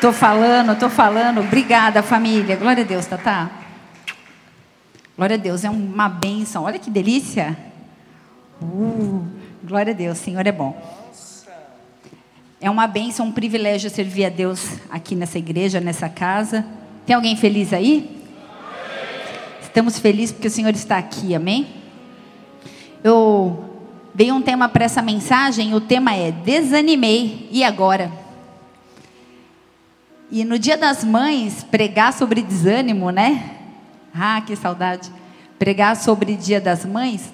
Tô falando, tô falando. Obrigada, família. Glória a Deus, Tatá. Glória a Deus, é uma bênção. Olha que delícia. Uh, glória a Deus, Senhor é bom. É uma bênção, um privilégio servir a Deus aqui nessa igreja, nessa casa. Tem alguém feliz aí? Estamos felizes porque o Senhor está aqui, amém? Eu dei um tema para essa mensagem, o tema é Desanimei, e agora? E no dia das mães, pregar sobre desânimo, né? Ah, que saudade. Pregar sobre dia das mães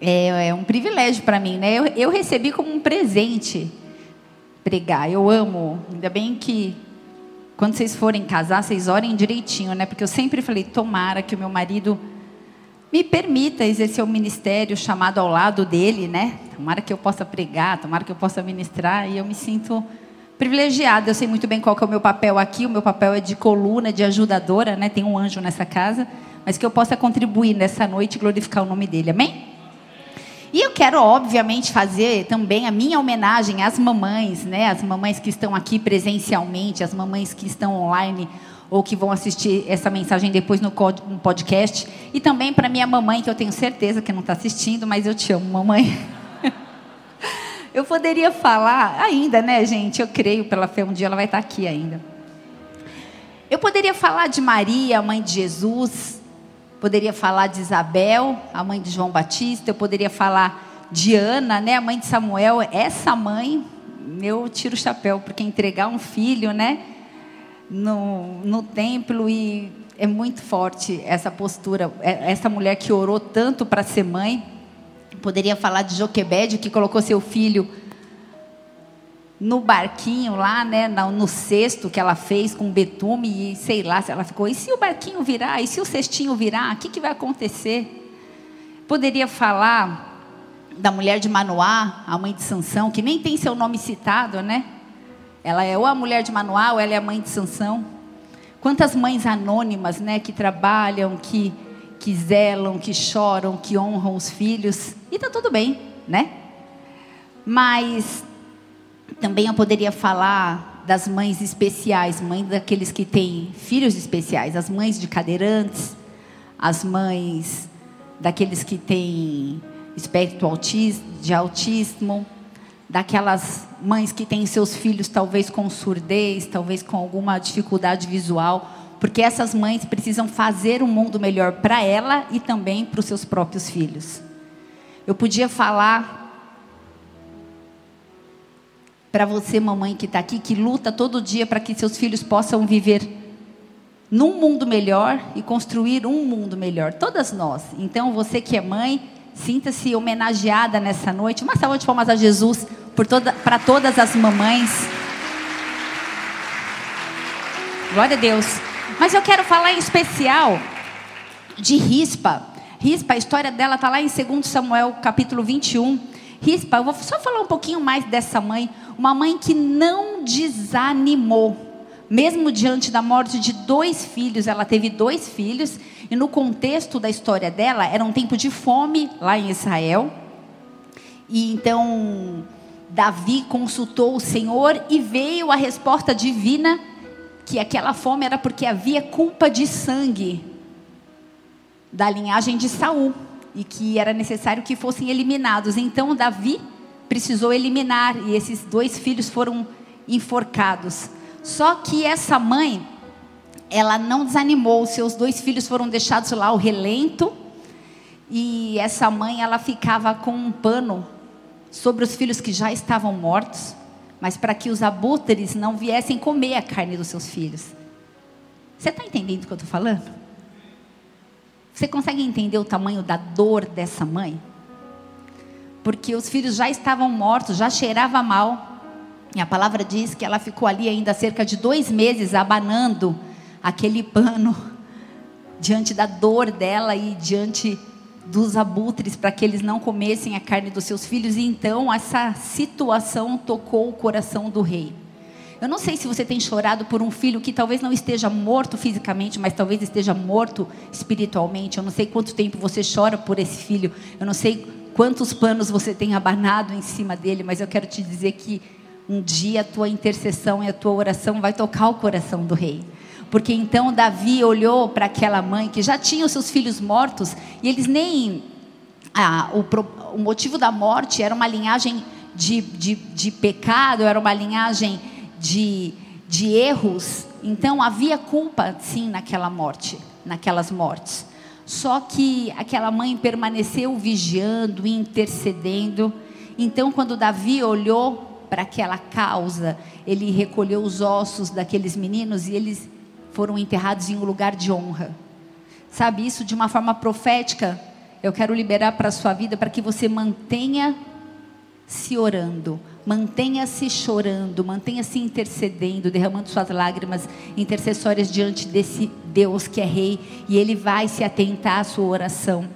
é, é um privilégio para mim, né? Eu, eu recebi como um presente pregar. Eu amo. Ainda bem que quando vocês forem casar, vocês orem direitinho, né? Porque eu sempre falei, tomara que o meu marido me permita exercer o ministério chamado ao lado dele, né? Tomara que eu possa pregar, tomara que eu possa ministrar. E eu me sinto privilegiada. Eu sei muito bem qual é o meu papel aqui. O meu papel é de coluna, de ajudadora, né? Tem um anjo nessa casa, mas que eu possa contribuir nessa noite e glorificar o nome dele. Amém? E eu quero, obviamente, fazer também a minha homenagem às mamães, né? As mamães que estão aqui presencialmente, as mamães que estão online ou que vão assistir essa mensagem depois no podcast. E também para minha mamãe, que eu tenho certeza que não está assistindo, mas eu te amo, mamãe. Eu poderia falar ainda, né, gente? Eu creio pela fé, um dia ela vai estar aqui ainda. Eu poderia falar de Maria, a mãe de Jesus. Poderia falar de Isabel, a mãe de João Batista. Eu poderia falar de Ana, né, a mãe de Samuel. Essa mãe, eu tiro o chapéu, porque entregar um filho, né, no, no templo e é muito forte essa postura. É, essa mulher que orou tanto para ser mãe Poderia falar de Joquebede, que colocou seu filho no barquinho lá, né, no cesto que ela fez com betume e sei lá se ela ficou. E se o barquinho virar? E se o cestinho virar? O que, que vai acontecer? Poderia falar da mulher de Manoá, a mãe de Sansão, que nem tem seu nome citado, né? Ela é ou a mulher de ou ela é a mãe de Sansão. Quantas mães anônimas, né, que trabalham, que que zelam, que choram, que honram os filhos, e está tudo bem, né? Mas também eu poderia falar das mães especiais, mães daqueles que têm filhos especiais, as mães de cadeirantes, as mães daqueles que têm espectro de autismo, daquelas mães que têm seus filhos talvez com surdez, talvez com alguma dificuldade visual, porque essas mães precisam fazer um mundo melhor para ela e também para os seus próprios filhos. Eu podia falar para você, mamãe que está aqui, que luta todo dia para que seus filhos possam viver num mundo melhor e construir um mundo melhor. Todas nós. Então, você que é mãe, sinta-se homenageada nessa noite. Uma salva de palmas a Jesus toda, para todas as mamães. Glória a Deus. Mas eu quero falar em especial de Rispa. Rispa, a história dela está lá em 2 Samuel, capítulo 21. Rispa, eu vou só falar um pouquinho mais dessa mãe. Uma mãe que não desanimou. Mesmo diante da morte de dois filhos, ela teve dois filhos. E no contexto da história dela, era um tempo de fome lá em Israel. E então, Davi consultou o Senhor e veio a resposta divina que aquela fome era porque havia culpa de sangue da linhagem de Saul e que era necessário que fossem eliminados. Então Davi precisou eliminar e esses dois filhos foram enforcados. Só que essa mãe, ela não desanimou, seus dois filhos foram deixados lá ao relento e essa mãe ela ficava com um pano sobre os filhos que já estavam mortos mas para que os abutres não viessem comer a carne dos seus filhos. Você está entendendo o que eu estou falando? Você consegue entender o tamanho da dor dessa mãe? Porque os filhos já estavam mortos, já cheirava mal. E a palavra diz que ela ficou ali ainda cerca de dois meses abanando aquele pano diante da dor dela e diante dos abutres para que eles não comessem a carne dos seus filhos, e então essa situação tocou o coração do rei. Eu não sei se você tem chorado por um filho que talvez não esteja morto fisicamente, mas talvez esteja morto espiritualmente. Eu não sei quanto tempo você chora por esse filho. Eu não sei quantos panos você tem abanado em cima dele, mas eu quero te dizer que um dia a tua intercessão e a tua oração vai tocar o coração do rei. Porque então Davi olhou para aquela mãe que já tinha os seus filhos mortos e eles nem. Ah, o, o motivo da morte era uma linhagem de, de, de pecado, era uma linhagem de, de erros. Então havia culpa, sim, naquela morte, naquelas mortes. Só que aquela mãe permaneceu vigiando, intercedendo. Então, quando Davi olhou para aquela causa, ele recolheu os ossos daqueles meninos e eles foram enterrados em um lugar de honra. Sabe, isso de uma forma profética, eu quero liberar para a sua vida para que você mantenha se orando, mantenha-se chorando, mantenha-se intercedendo, derramando suas lágrimas intercessórias diante desse Deus que é rei, e ele vai se atentar à sua oração.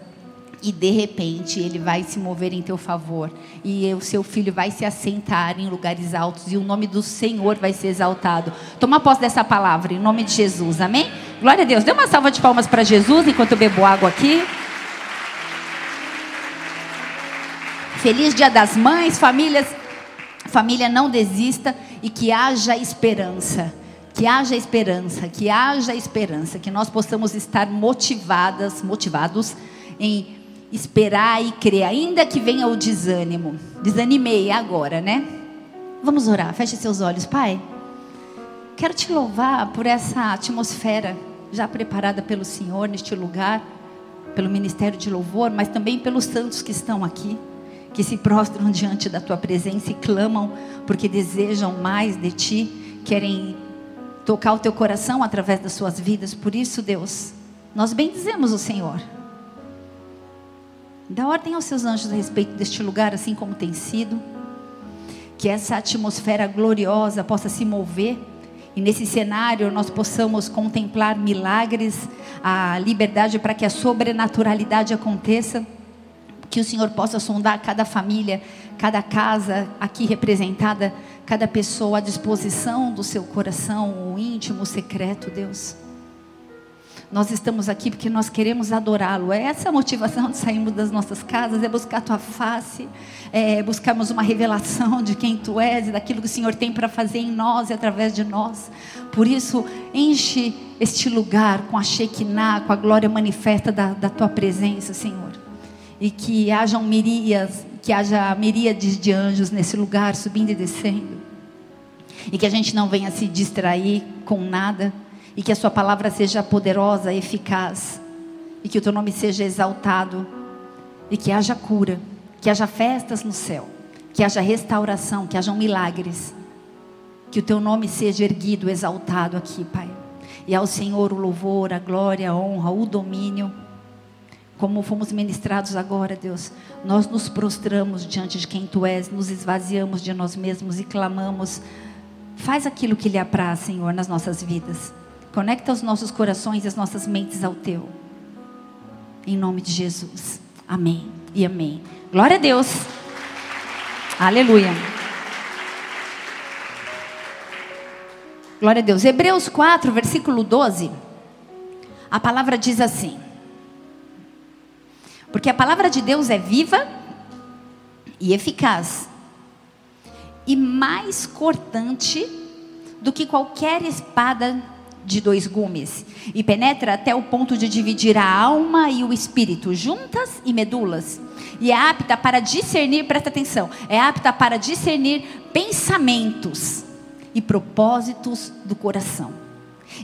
E de repente ele vai se mover em teu favor, e o seu filho vai se assentar em lugares altos, e o nome do Senhor vai ser exaltado. Toma posse dessa palavra, em nome de Jesus, amém? Glória a Deus. Dê uma salva de palmas para Jesus enquanto eu bebo água aqui. Feliz Dia das Mães, famílias. Família, não desista e que haja esperança. Que haja esperança, que haja esperança, que nós possamos estar motivadas, motivados em esperar e crer, ainda que venha o desânimo. Desanimei agora, né? Vamos orar, feche seus olhos, Pai. Quero te louvar por essa atmosfera já preparada pelo Senhor neste lugar, pelo ministério de louvor, mas também pelos santos que estão aqui, que se prostram diante da tua presença e clamam porque desejam mais de ti, querem tocar o teu coração através das suas vidas. Por isso, Deus, nós bendizemos o Senhor. Dá ordem aos seus anjos a respeito deste lugar, assim como tem sido. Que essa atmosfera gloriosa possa se mover. E nesse cenário nós possamos contemplar milagres, a liberdade para que a sobrenaturalidade aconteça. Que o Senhor possa sondar cada família, cada casa aqui representada, cada pessoa à disposição do seu coração, o íntimo, o secreto, Deus. Nós estamos aqui porque nós queremos adorá-lo. É essa a motivação de sairmos das nossas casas, é buscar a tua face, é buscarmos uma revelação de quem tu és e daquilo que o Senhor tem para fazer em nós e através de nós. Por isso, enche este lugar com a Shekinah, com a glória manifesta da, da tua presença, Senhor. E que hajam miríades, que haja miríades de anjos nesse lugar, subindo e descendo. E que a gente não venha se distrair com nada e que a Sua palavra seja poderosa, eficaz, e que o Teu nome seja exaltado, e que haja cura, que haja festas no céu, que haja restauração, que hajam milagres, que o Teu nome seja erguido, exaltado aqui, Pai. E ao Senhor o louvor, a glória, a honra, o domínio. Como fomos ministrados agora, Deus, nós nos prostramos diante de quem Tu és, nos esvaziamos de nós mesmos e clamamos. Faz aquilo que lhe apraz, Senhor, nas nossas vidas. Conecta os nossos corações e as nossas mentes ao teu. Em nome de Jesus. Amém e amém. Glória a Deus. Aleluia. Glória a Deus. Hebreus 4, versículo 12. A palavra diz assim: Porque a palavra de Deus é viva e eficaz, e mais cortante do que qualquer espada de dois gumes e penetra até o ponto de dividir a alma e o espírito, juntas e medulas. E é apta para discernir, presta atenção, é apta para discernir pensamentos e propósitos do coração.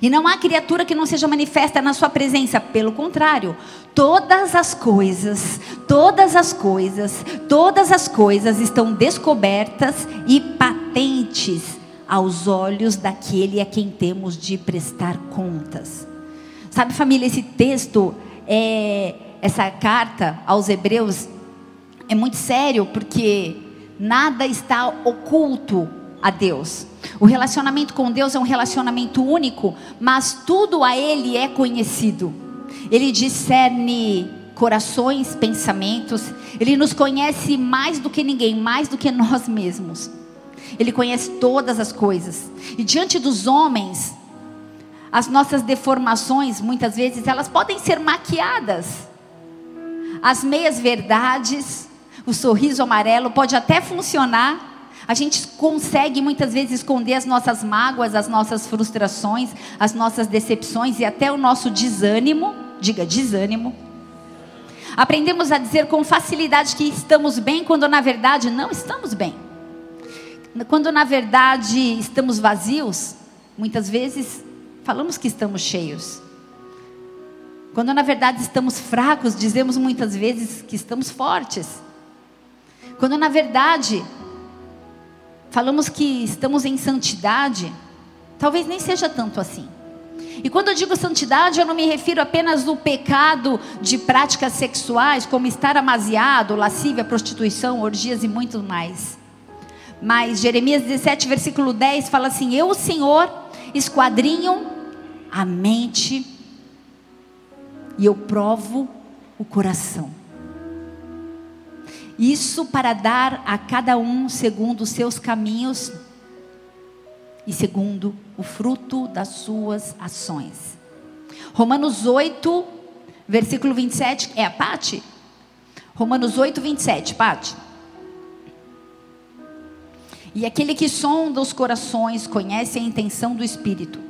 E não há criatura que não seja manifesta na sua presença, pelo contrário, todas as coisas, todas as coisas, todas as coisas estão descobertas e patentes aos olhos daquele a quem temos de prestar contas. Sabe, família, esse texto, é, essa carta aos Hebreus, é muito sério porque nada está oculto a Deus. O relacionamento com Deus é um relacionamento único, mas tudo a Ele é conhecido. Ele discerne corações, pensamentos, Ele nos conhece mais do que ninguém, mais do que nós mesmos. Ele conhece todas as coisas. E diante dos homens, as nossas deformações, muitas vezes, elas podem ser maquiadas. As meias verdades, O sorriso amarelo pode até funcionar. A gente consegue muitas vezes esconder as nossas mágoas, as nossas frustrações, as nossas decepções e até o nosso desânimo. Diga desânimo. Aprendemos a dizer com facilidade que estamos bem, quando na verdade não estamos bem. Quando na verdade estamos vazios, muitas vezes falamos que estamos cheios. Quando na verdade estamos fracos, dizemos muitas vezes que estamos fortes. Quando na verdade falamos que estamos em santidade, talvez nem seja tanto assim. E quando eu digo santidade, eu não me refiro apenas ao pecado de práticas sexuais, como estar amaziado, lascívia, prostituição, orgias e muito mais. Mas Jeremias 17, versículo 10 fala assim: Eu, o Senhor, esquadrinho a mente e eu provo o coração. Isso para dar a cada um segundo os seus caminhos e segundo o fruto das suas ações. Romanos 8, versículo 27, é a Pati? Romanos 8, 27, Pati. E aquele que sonda os corações conhece a intenção do Espírito,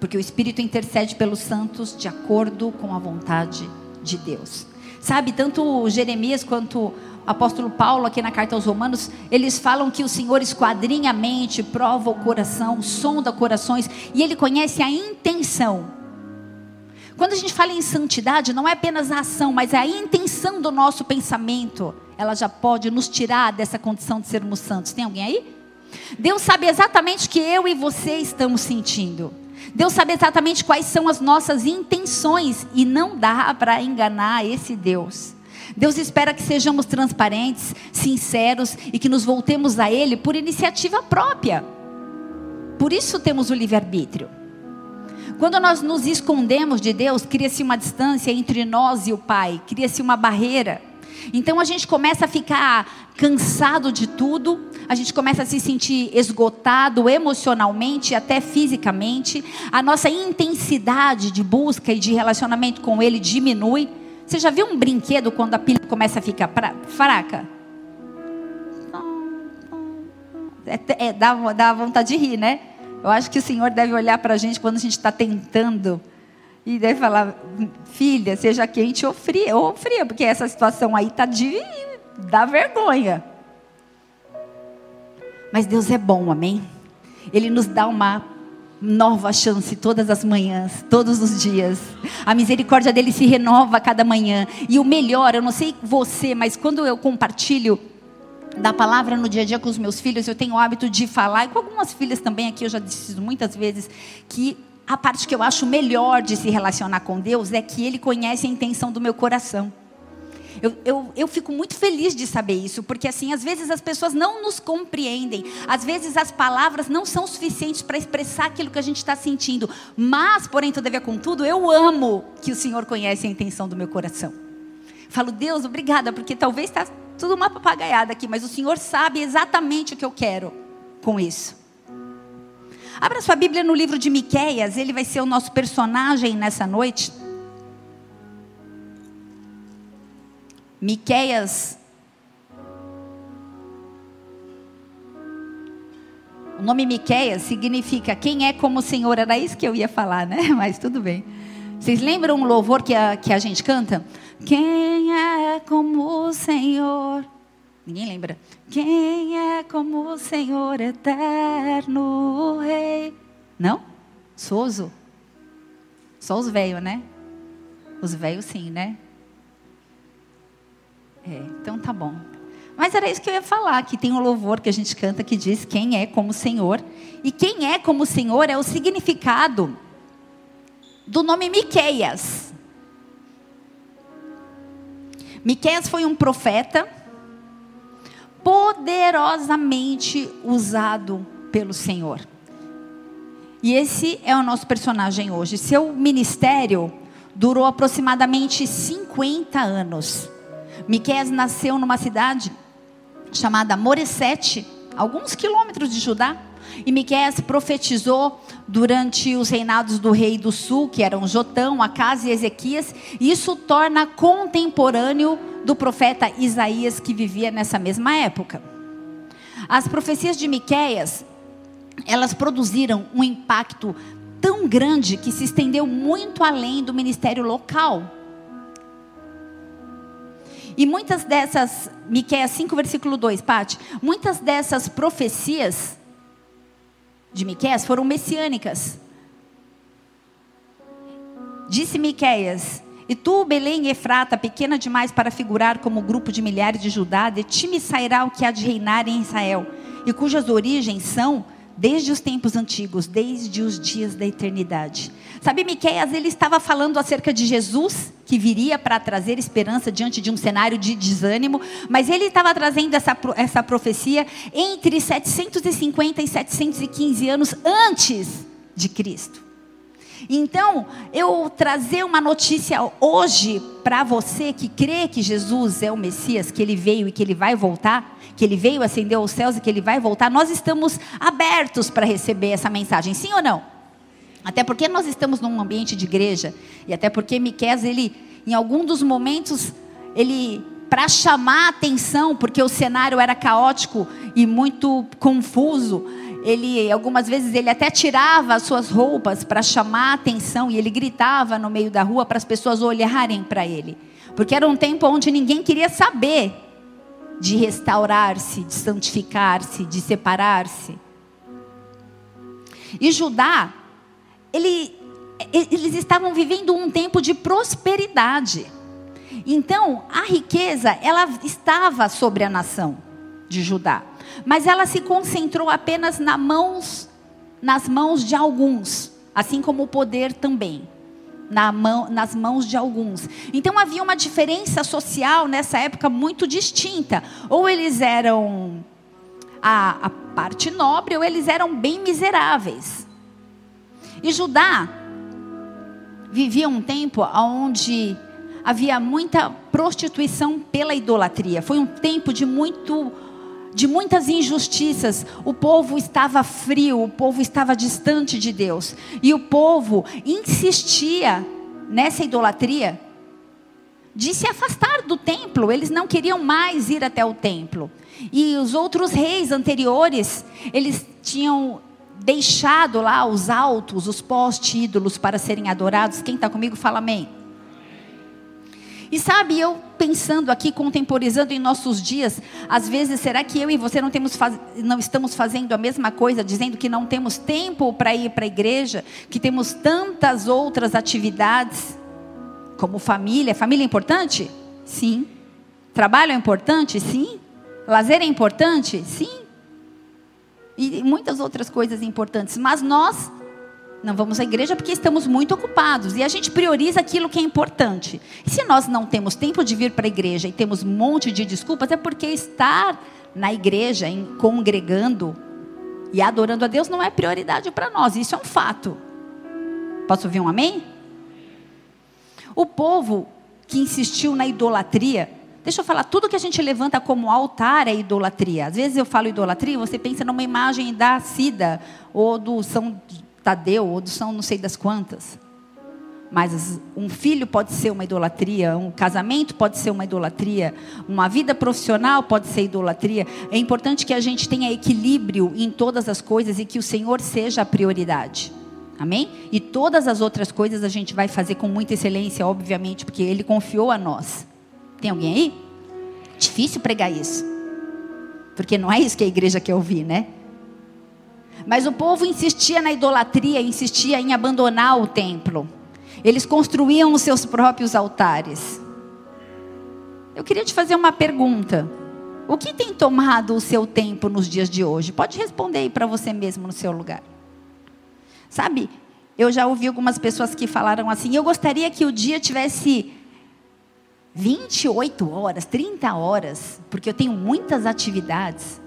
porque o Espírito intercede pelos santos de acordo com a vontade de Deus. Sabe, tanto Jeremias quanto apóstolo Paulo, aqui na carta aos Romanos, eles falam que o Senhor esquadrinha a mente, prova o coração, sonda corações, e Ele conhece a intenção. Quando a gente fala em santidade, não é apenas a ação, mas é a intenção do nosso pensamento. Ela já pode nos tirar dessa condição de sermos santos. Tem alguém aí? Deus sabe exatamente o que eu e você estamos sentindo. Deus sabe exatamente quais são as nossas intenções e não dá para enganar esse Deus. Deus espera que sejamos transparentes, sinceros e que nos voltemos a Ele por iniciativa própria. Por isso temos o livre-arbítrio. Quando nós nos escondemos de Deus, cria-se uma distância entre nós e o Pai, cria-se uma barreira. Então a gente começa a ficar cansado de tudo, a gente começa a se sentir esgotado emocionalmente, até fisicamente, a nossa intensidade de busca e de relacionamento com Ele diminui. Você já viu um brinquedo quando a pilha começa a ficar pra, fraca? É, é, dá, dá vontade de rir, né? Eu acho que o Senhor deve olhar para a gente quando a gente está tentando e deve falar, filha, seja quente ou fria, ou fria, porque essa situação aí está de dá vergonha. Mas Deus é bom, amém? Ele nos dá uma nova chance todas as manhãs, todos os dias. A misericórdia dele se renova a cada manhã. E o melhor, eu não sei você, mas quando eu compartilho da palavra no dia a dia com os meus filhos, eu tenho o hábito de falar, e com algumas filhas também aqui, eu já disse muitas vezes, que a parte que eu acho melhor de se relacionar com Deus é que Ele conhece a intenção do meu coração. Eu, eu, eu fico muito feliz de saber isso, porque assim, às vezes as pessoas não nos compreendem, às vezes as palavras não são suficientes para expressar aquilo que a gente está sentindo, mas, porém, todavia, contudo, eu amo que o Senhor conhece a intenção do meu coração. Falo, Deus, obrigada, porque talvez está tudo uma papagaiada aqui, mas o Senhor sabe exatamente o que eu quero com isso. Abra sua Bíblia no livro de Miqueias, ele vai ser o nosso personagem nessa noite. Miqueias. O nome Miqueias significa quem é como o Senhor. Era isso que eu ia falar, né? Mas tudo bem. Vocês lembram um louvor que a, que a gente canta? Quem é como o Senhor? Ninguém lembra. Quem é como o Senhor eterno Rei? Não? Soso? Só os velhos, né? Os velhos sim, né? É, então tá bom. Mas era isso que eu ia falar, que tem um louvor que a gente canta que diz quem é como o Senhor. E quem é como o Senhor é o significado do nome Miqueias. Miqueias foi um profeta poderosamente usado pelo Senhor. E esse é o nosso personagem hoje. Seu ministério durou aproximadamente 50 anos. Miqueias nasceu numa cidade chamada Moresete, alguns quilômetros de Judá. E Miqueias profetizou durante os reinados do rei do sul, que eram Jotão, Acas e Ezequias. E isso torna contemporâneo do profeta Isaías que vivia nessa mesma época. As profecias de Miqueias, elas produziram um impacto tão grande que se estendeu muito além do ministério local. E muitas dessas, Miqueias 5, versículo 2, Pati, muitas dessas profecias de Miqueias foram messiânicas. Disse Miqueias: E tu, Belém Efrata, pequena demais para figurar como grupo de milhares de Judá, de ti me sairá o que há de reinar em Israel, e cujas origens são desde os tempos antigos, desde os dias da eternidade. Sabe, Miqueias, ele estava falando acerca de Jesus, que viria para trazer esperança diante de um cenário de desânimo, mas ele estava trazendo essa, essa profecia entre 750 e 715 anos antes de Cristo. Então, eu trazer uma notícia hoje para você que crê que Jesus é o Messias, que ele veio e que ele vai voltar, que ele veio ascender aos céus e que ele vai voltar, nós estamos abertos para receber essa mensagem, sim ou não? Até porque nós estamos num ambiente de igreja e até porque Miqueias ele em algum dos momentos ele para chamar a atenção, porque o cenário era caótico e muito confuso, ele algumas vezes ele até tirava as suas roupas para chamar a atenção e ele gritava no meio da rua para as pessoas olharem para ele. Porque era um tempo onde ninguém queria saber de restaurar-se, de santificar-se, de separar-se. E Judá, ele, eles estavam vivendo um tempo de prosperidade. Então, a riqueza, ela estava sobre a nação de Judá mas ela se concentrou apenas na mãos, nas mãos de alguns, assim como o poder também. Na mão, nas mãos de alguns. Então havia uma diferença social nessa época muito distinta. Ou eles eram a, a parte nobre, ou eles eram bem miseráveis. E Judá vivia um tempo onde havia muita prostituição pela idolatria. Foi um tempo de muito de muitas injustiças, o povo estava frio, o povo estava distante de Deus. E o povo insistia nessa idolatria de se afastar do templo, eles não queriam mais ir até o templo. E os outros reis anteriores, eles tinham deixado lá os altos, os poste-ídolos para serem adorados. Quem está comigo, fala amém. E sabe, eu pensando aqui, contemporizando em nossos dias, às vezes, será que eu e você não, temos faz... não estamos fazendo a mesma coisa, dizendo que não temos tempo para ir para a igreja, que temos tantas outras atividades, como família? Família é importante? Sim. Trabalho é importante? Sim. Lazer é importante? Sim. E muitas outras coisas importantes, mas nós não vamos à igreja porque estamos muito ocupados e a gente prioriza aquilo que é importante. E se nós não temos tempo de vir para a igreja e temos um monte de desculpas, é porque estar na igreja, em, congregando e adorando a Deus não é prioridade para nós. Isso é um fato. Posso ouvir um amém? O povo que insistiu na idolatria, deixa eu falar, tudo que a gente levanta como altar é idolatria. Às vezes eu falo idolatria, você pensa numa imagem da Cida ou do São Tadeu, ou do São não sei das quantas. Mas um filho pode ser uma idolatria, um casamento pode ser uma idolatria, uma vida profissional pode ser idolatria. É importante que a gente tenha equilíbrio em todas as coisas e que o Senhor seja a prioridade. Amém? E todas as outras coisas a gente vai fazer com muita excelência, obviamente, porque Ele confiou a nós. Tem alguém aí? Difícil pregar isso. Porque não é isso que a igreja quer ouvir, né? Mas o povo insistia na idolatria, insistia em abandonar o templo. Eles construíam os seus próprios altares. Eu queria te fazer uma pergunta. O que tem tomado o seu tempo nos dias de hoje? Pode responder aí para você mesmo no seu lugar. Sabe, eu já ouvi algumas pessoas que falaram assim: eu gostaria que o dia tivesse 28 horas, 30 horas, porque eu tenho muitas atividades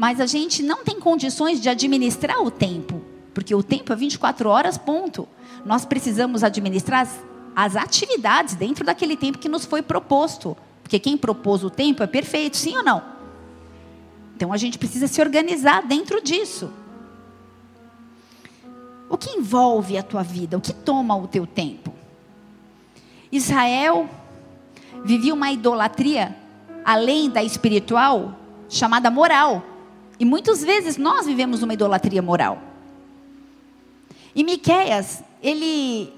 mas a gente não tem condições de administrar o tempo, porque o tempo é 24 horas, ponto. Nós precisamos administrar as, as atividades dentro daquele tempo que nos foi proposto, porque quem propôs o tempo é perfeito, sim ou não? Então a gente precisa se organizar dentro disso. O que envolve a tua vida? O que toma o teu tempo? Israel vivia uma idolatria além da espiritual, chamada moral. E muitas vezes nós vivemos uma idolatria moral. E Miqueias, ele,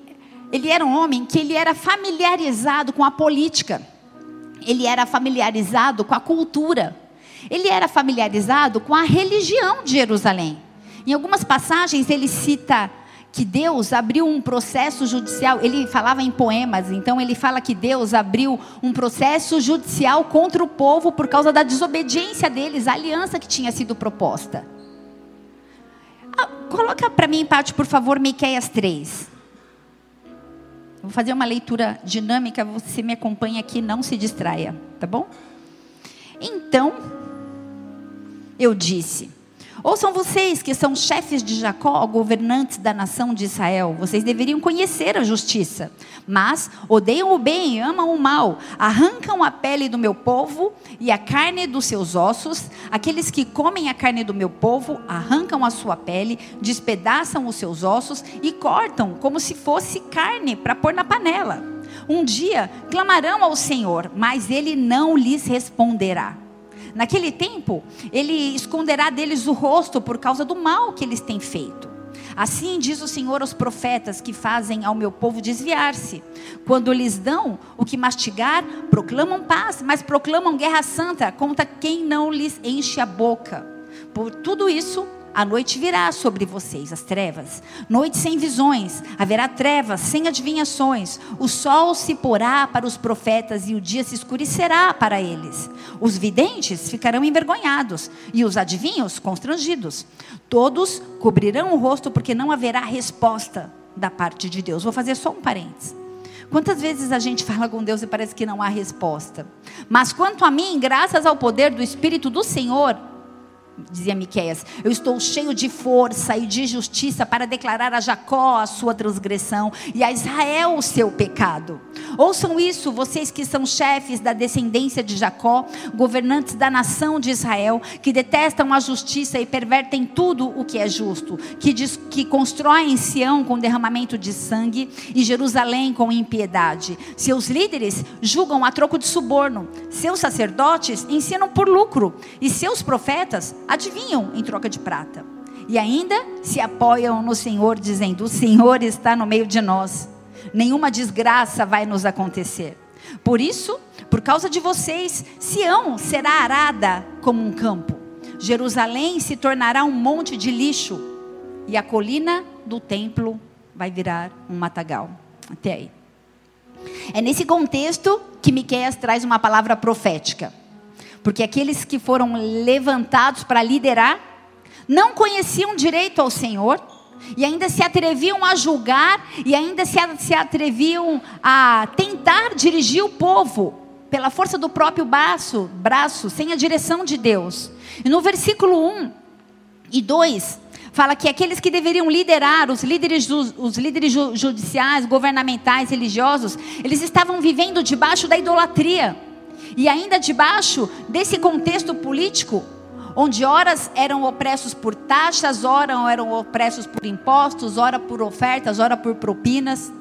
ele era um homem que ele era familiarizado com a política. Ele era familiarizado com a cultura. Ele era familiarizado com a religião de Jerusalém. Em algumas passagens ele cita que Deus abriu um processo judicial. Ele falava em poemas, então ele fala que Deus abriu um processo judicial contra o povo por causa da desobediência deles, a aliança que tinha sido proposta. Ah, coloca para mim, Pátio, por favor, Miqueias 3. Vou fazer uma leitura dinâmica, você me acompanha aqui, não se distraia, tá bom? Então, eu disse: Ouçam vocês que são chefes de Jacó, governantes da nação de Israel. Vocês deveriam conhecer a justiça. Mas odeiam o bem amam o mal. Arrancam a pele do meu povo e a carne dos seus ossos. Aqueles que comem a carne do meu povo arrancam a sua pele, despedaçam os seus ossos e cortam como se fosse carne para pôr na panela. Um dia clamarão ao Senhor, mas ele não lhes responderá. Naquele tempo, ele esconderá deles o rosto por causa do mal que eles têm feito. Assim diz o Senhor aos profetas que fazem ao meu povo desviar-se. Quando lhes dão o que mastigar, proclamam paz, mas proclamam guerra santa contra quem não lhes enche a boca. Por tudo isso, a noite virá sobre vocês, as trevas. Noite sem visões, haverá trevas sem adivinhações. O sol se porá para os profetas e o dia se escurecerá para eles. Os videntes ficarão envergonhados e os adivinhos constrangidos. Todos cobrirão o rosto porque não haverá resposta da parte de Deus. Vou fazer só um parênteses. Quantas vezes a gente fala com Deus e parece que não há resposta? Mas quanto a mim, graças ao poder do Espírito do Senhor, dizia Miqueias, eu estou cheio de força e de justiça para declarar a Jacó a sua transgressão e a Israel o seu pecado. Ouçam isso, vocês que são chefes da descendência de Jacó, governantes da nação de Israel, que detestam a justiça e pervertem tudo o que é justo, que, diz, que constroem Sião com derramamento de sangue e Jerusalém com impiedade. Seus líderes julgam a troco de suborno, seus sacerdotes ensinam por lucro e seus profetas adivinham em troca de prata. E ainda se apoiam no Senhor, dizendo: O Senhor está no meio de nós, nenhuma desgraça vai nos acontecer. Por isso, por causa de vocês, Sião será arada como um campo, Jerusalém se tornará um monte de lixo, e a colina do templo vai virar um matagal. Até aí. É nesse contexto que Miqueias traz uma palavra profética. Porque aqueles que foram levantados para liderar não conheciam direito ao Senhor e ainda se atreviam a julgar e ainda se, atreviam a tentar dirigir o povo pela força do próprio braço, braço, sem a direção de Deus. E no versículo 1 e 2, fala que aqueles que deveriam liderar, os líderes, os líderes judiciais, governamentais, religiosos, eles estavam vivendo debaixo da idolatria. E ainda debaixo desse contexto político, onde horas eram opressos por taxas, ora eram opressos por impostos, ora por ofertas, ora por propinas.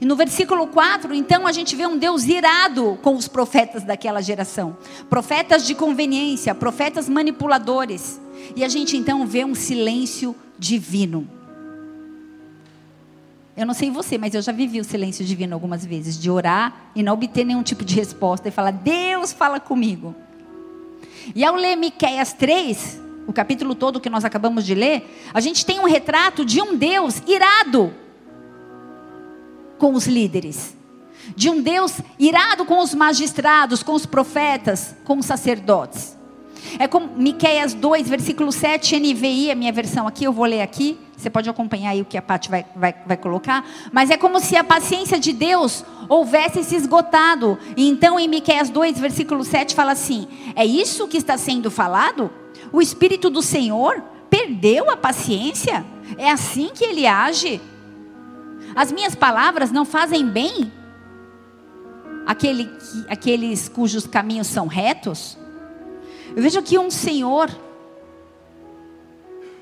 E no versículo 4, então, a gente vê um Deus irado com os profetas daquela geração. Profetas de conveniência, profetas manipuladores. E a gente então vê um silêncio divino. Eu não sei você, mas eu já vivi o silêncio divino algumas vezes, de orar e não obter nenhum tipo de resposta e falar: Deus fala comigo. E ao ler Miqueias 3, o capítulo todo que nós acabamos de ler, a gente tem um retrato de um Deus irado com os líderes, de um Deus irado com os magistrados, com os profetas, com os sacerdotes. É como Miqueias 2, versículo 7, NVI, a minha versão aqui, eu vou ler aqui. Você pode acompanhar aí o que a Paty vai, vai, vai colocar. Mas é como se a paciência de Deus houvesse se esgotado. E então em Miqueias 2, versículo 7, fala assim: É isso que está sendo falado? O Espírito do Senhor perdeu a paciência? É assim que ele age? As minhas palavras não fazem bem? Aquele, aqueles cujos caminhos são retos? Eu vejo aqui um senhor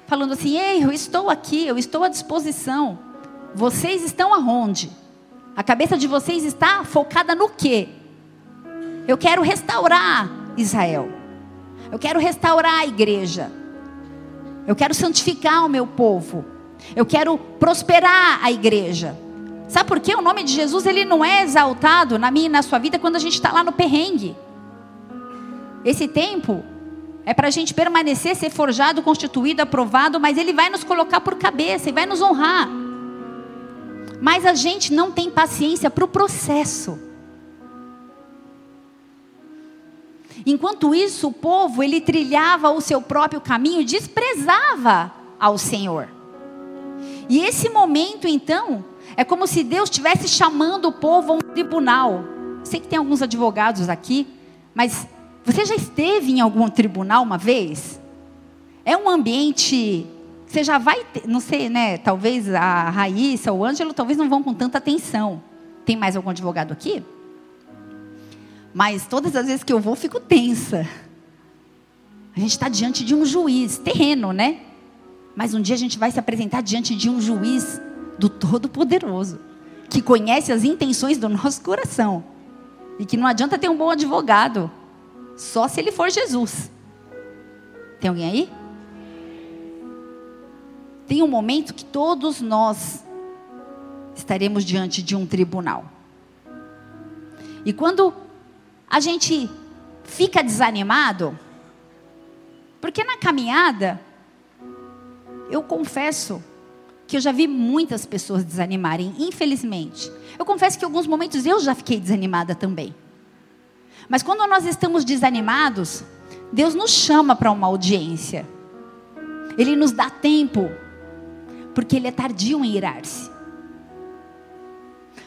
falando assim: Ei, eu estou aqui, eu estou à disposição. Vocês estão aonde? A cabeça de vocês está focada no quê? Eu quero restaurar Israel. Eu quero restaurar a igreja. Eu quero santificar o meu povo. Eu quero prosperar a igreja. Sabe por quê? O nome de Jesus ele não é exaltado na minha e na sua vida quando a gente está lá no perrengue. Esse tempo é para a gente permanecer, ser forjado, constituído, aprovado, mas ele vai nos colocar por cabeça e vai nos honrar. Mas a gente não tem paciência para o processo. Enquanto isso, o povo, ele trilhava o seu próprio caminho, desprezava ao Senhor. E esse momento, então, é como se Deus estivesse chamando o povo a um tribunal. Sei que tem alguns advogados aqui, mas você já esteve em algum tribunal uma vez? É um ambiente. Você já vai. Não sei, né? Talvez a Raíssa ou o Ângelo talvez não vão com tanta atenção. Tem mais algum advogado aqui? Mas todas as vezes que eu vou, fico tensa. A gente está diante de um juiz, terreno, né? Mas um dia a gente vai se apresentar diante de um juiz do Todo-Poderoso, que conhece as intenções do nosso coração. E que não adianta ter um bom advogado, só se ele for Jesus. Tem alguém aí? Tem um momento que todos nós estaremos diante de um tribunal. E quando a gente fica desanimado, porque na caminhada, eu confesso que eu já vi muitas pessoas desanimarem, infelizmente. Eu confesso que em alguns momentos eu já fiquei desanimada também. Mas quando nós estamos desanimados, Deus nos chama para uma audiência. Ele nos dá tempo, porque Ele é tardio em irar-se.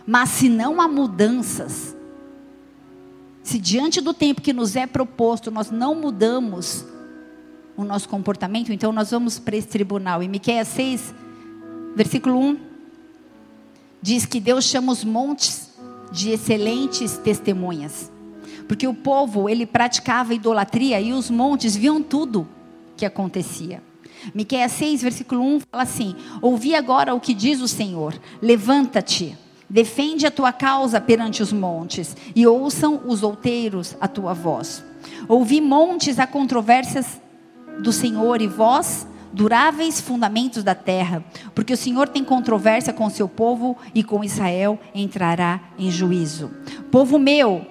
Mas se não há mudanças, se diante do tempo que nos é proposto nós não mudamos o nosso comportamento, então nós vamos para esse tribunal. Em Miqueias 6, versículo 1, diz que Deus chama os montes de excelentes testemunhas. Porque o povo, ele praticava idolatria e os montes viam tudo que acontecia. Miqueias 6, versículo 1 fala assim: Ouvi agora o que diz o Senhor: Levanta-te Defende a tua causa perante os montes, e ouçam os outeiros a tua voz. Ouvi montes a controvérsias do Senhor, e vós, duráveis fundamentos da terra, porque o Senhor tem controvérsia com seu povo e com Israel entrará em juízo. Povo meu,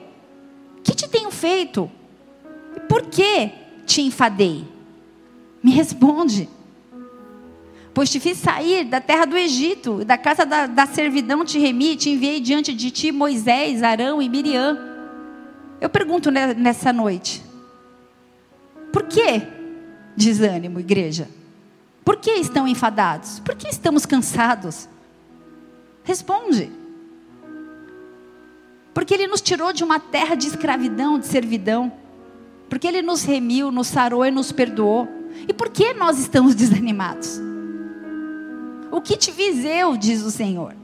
tenho feito? Por que te enfadei? Me responde. Pois te fiz sair da terra do Egito, da casa da, da servidão te remi, te enviei diante de ti Moisés, Arão e Miriam. Eu pergunto nessa noite: por que desânimo, igreja? Por que estão enfadados? Por que estamos cansados? Responde. Porque Ele nos tirou de uma terra de escravidão, de servidão. Porque Ele nos remiu, nos sarou e nos perdoou. E por que nós estamos desanimados? O que te fiz eu, diz o Senhor.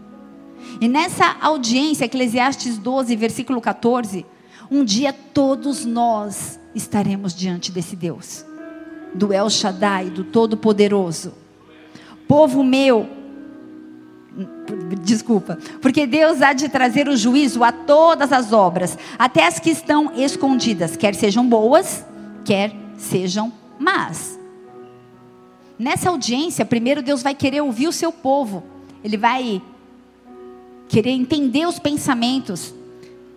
E nessa audiência, Eclesiastes 12, versículo 14, um dia todos nós estaremos diante desse Deus, do El Shaddai, do Todo-Poderoso. Povo meu, desculpa, porque Deus há de trazer o juízo a todas as obras, até as que estão escondidas, quer sejam boas, quer sejam más. Nessa audiência, primeiro Deus vai querer ouvir o seu povo. Ele vai querer entender os pensamentos.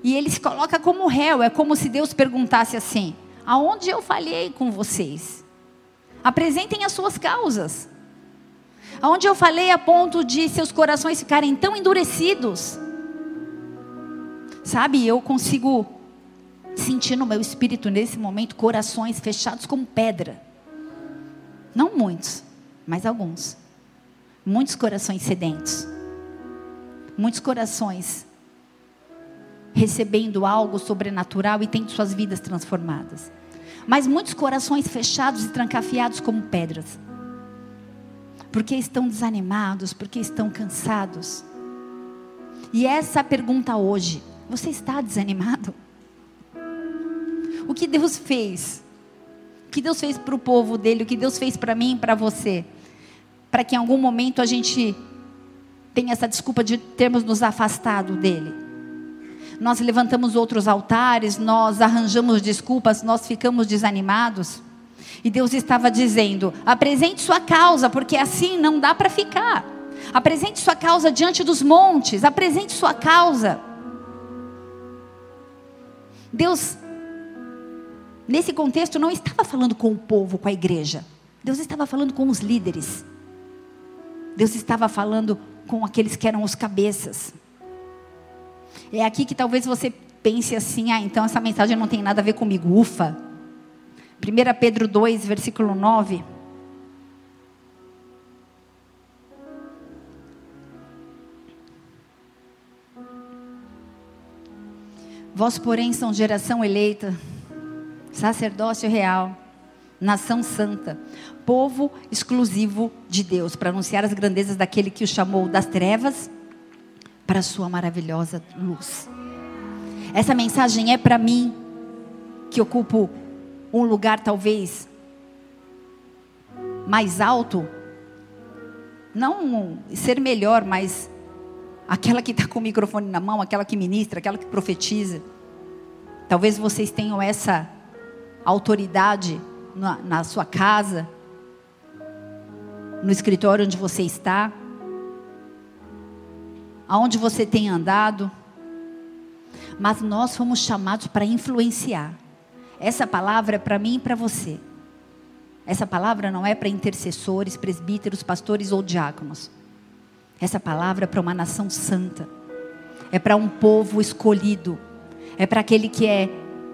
E ele se coloca como réu. É como se Deus perguntasse assim: Aonde eu falhei com vocês? Apresentem as suas causas. Aonde eu falei a ponto de seus corações ficarem tão endurecidos. Sabe, eu consigo sentir no meu espírito nesse momento corações fechados como pedra. Não muitos, mas alguns. Muitos corações sedentos. Muitos corações recebendo algo sobrenatural e tendo suas vidas transformadas. Mas muitos corações fechados e trancafiados como pedras. Porque estão desanimados, porque estão cansados. E essa é pergunta hoje: você está desanimado? O que Deus fez o que Deus fez para o povo dele, o que Deus fez para mim e para você. para que em algum momento a gente tenha essa desculpa de termos nos afastado dele. Nós levantamos outros altares, nós arranjamos desculpas, nós ficamos desanimados. E Deus estava dizendo: apresente sua causa, porque assim não dá para ficar. Apresente sua causa diante dos montes, apresente sua causa. Deus, nesse contexto, não estava falando com o povo, com a igreja. Deus estava falando com os líderes. Deus estava falando com aqueles que eram os cabeças. É aqui que talvez você pense assim: ah, então essa mensagem não tem nada a ver comigo. Ufa. 1 Pedro 2, versículo 9. Vós, porém, são geração eleita, sacerdócio real, nação santa, povo exclusivo de Deus, para anunciar as grandezas daquele que o chamou das trevas para a sua maravilhosa luz. Essa mensagem é para mim, que ocupo um lugar talvez mais alto, não ser melhor, mas aquela que está com o microfone na mão, aquela que ministra, aquela que profetiza. Talvez vocês tenham essa autoridade na, na sua casa, no escritório onde você está, aonde você tem andado. Mas nós fomos chamados para influenciar. Essa palavra é para mim e para você. Essa palavra não é para intercessores, presbíteros, pastores ou diáconos. Essa palavra é para uma nação santa. É para um povo escolhido. É para aquele que é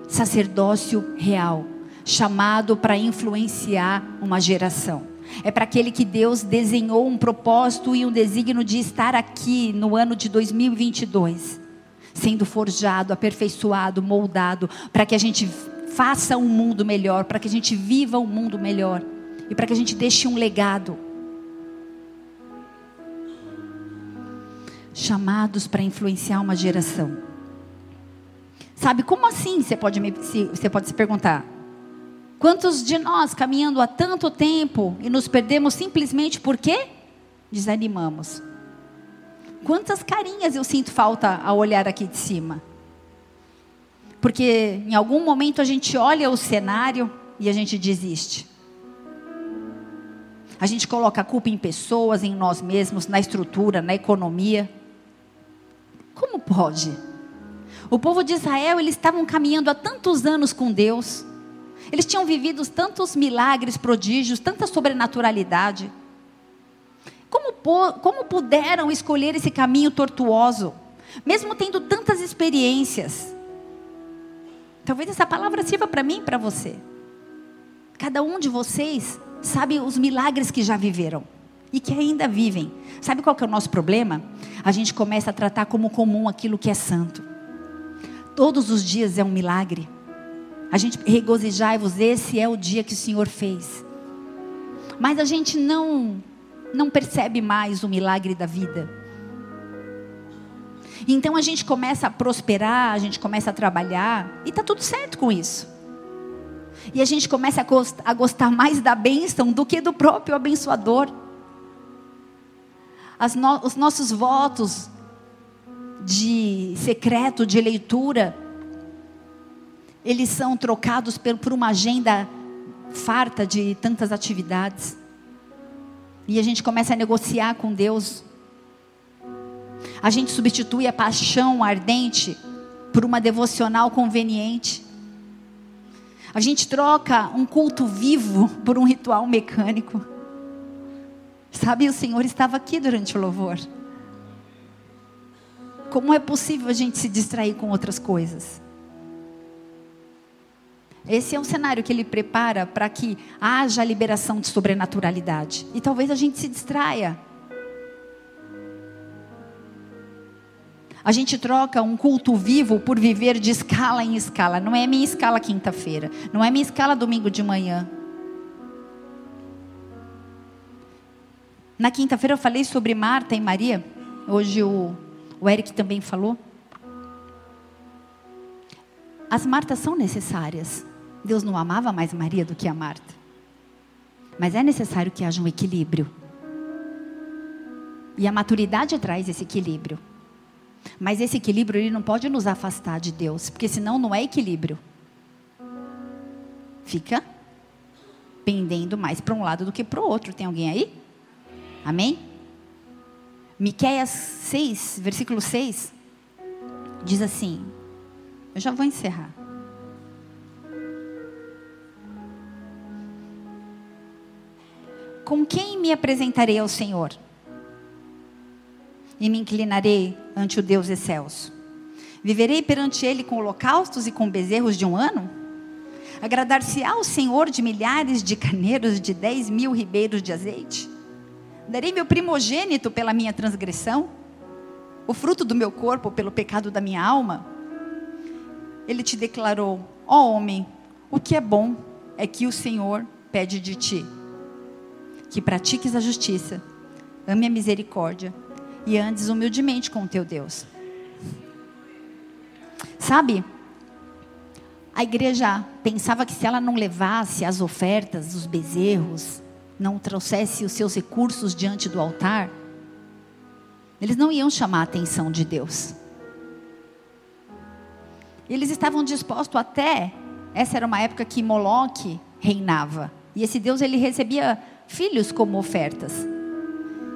sacerdócio real, chamado para influenciar uma geração. É para aquele que Deus desenhou um propósito e um desígnio de estar aqui no ano de 2022, sendo forjado, aperfeiçoado, moldado, para que a gente faça um mundo melhor, para que a gente viva um mundo melhor e para que a gente deixe um legado. chamados para influenciar uma geração. Sabe, como assim? Você pode, me, se, você pode se perguntar. Quantos de nós caminhando há tanto tempo e nos perdemos simplesmente porque desanimamos? Quantas carinhas eu sinto falta ao olhar aqui de cima? Porque em algum momento a gente olha o cenário e a gente desiste. A gente coloca a culpa em pessoas, em nós mesmos, na estrutura, na economia. Como pode? O povo de Israel, eles estavam caminhando há tantos anos com Deus. Eles tinham vivido tantos milagres, prodígios, tanta sobrenaturalidade. Como, como puderam escolher esse caminho tortuoso, mesmo tendo tantas experiências? Talvez essa palavra sirva para mim e para você. Cada um de vocês sabe os milagres que já viveram e que ainda vivem. Sabe qual que é o nosso problema? A gente começa a tratar como comum aquilo que é santo. Todos os dias é um milagre. A gente regozijai-vos, esse é o dia que o Senhor fez. Mas a gente não não percebe mais o milagre da vida. Então a gente começa a prosperar, a gente começa a trabalhar e tá tudo certo com isso. E a gente começa a gostar mais da bênção do que do próprio abençoador no, os nossos votos de secreto, de leitura, eles são trocados por, por uma agenda farta de tantas atividades. E a gente começa a negociar com Deus. A gente substitui a paixão ardente por uma devocional conveniente. A gente troca um culto vivo por um ritual mecânico. Sabe, o Senhor estava aqui durante o louvor. Como é possível a gente se distrair com outras coisas? Esse é um cenário que ele prepara para que haja a liberação de sobrenaturalidade. E talvez a gente se distraia. A gente troca um culto vivo por viver de escala em escala. Não é minha escala quinta-feira. Não é minha escala domingo de manhã. Na quinta-feira eu falei sobre Marta e Maria. Hoje o, o Eric também falou. As Martas são necessárias. Deus não amava mais Maria do que a Marta. Mas é necessário que haja um equilíbrio. E a maturidade traz esse equilíbrio. Mas esse equilíbrio ele não pode nos afastar de Deus, porque senão não é equilíbrio. Fica pendendo mais para um lado do que para o outro. Tem alguém aí? Amém? Miqueias 6, versículo 6, diz assim: Eu já vou encerrar. Com quem me apresentarei ao Senhor? E me inclinarei ante o Deus excelso. Viverei perante Ele com holocaustos e com bezerros de um ano? Agradar-se-á o Senhor de milhares de carneiros, de dez mil ribeiros de azeite? Darei meu primogênito pela minha transgressão? O fruto do meu corpo pelo pecado da minha alma? Ele te declarou: Ó oh, homem, o que é bom é que o Senhor pede de ti que pratiques a justiça, ame a misericórdia e andes humildemente com o teu Deus. Sabe? A igreja pensava que se ela não levasse as ofertas, os bezerros, não trouxesse os seus recursos diante do altar, eles não iam chamar a atenção de Deus. Eles estavam dispostos até, essa era uma época que Moloque reinava, e esse Deus ele recebia filhos como ofertas.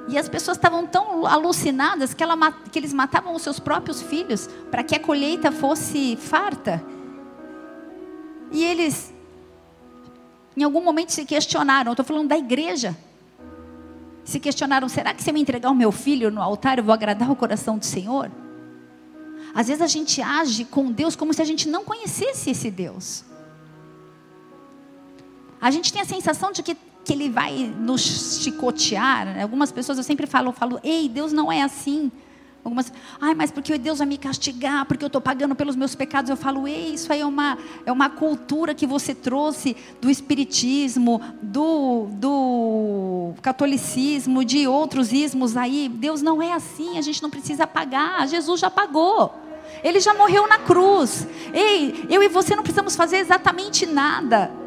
E as pessoas estavam tão alucinadas que, ela, que eles matavam os seus próprios filhos para que a colheita fosse farta. E eles, em algum momento, se questionaram. Estou falando da igreja. Se questionaram: será que se eu entregar o meu filho no altar, eu vou agradar o coração do Senhor? Às vezes a gente age com Deus como se a gente não conhecesse esse Deus. A gente tem a sensação de que que ele vai nos chicotear. Algumas pessoas eu sempre falo, falo, ei, Deus não é assim. Algumas, ai, mas porque Deus vai me castigar, porque eu estou pagando pelos meus pecados. Eu falo, ei, isso aí é uma, é uma cultura que você trouxe do espiritismo, do, do catolicismo, de outros ismos aí. Deus não é assim, a gente não precisa pagar, Jesus já pagou. Ele já morreu na cruz. Ei, eu e você não precisamos fazer exatamente nada.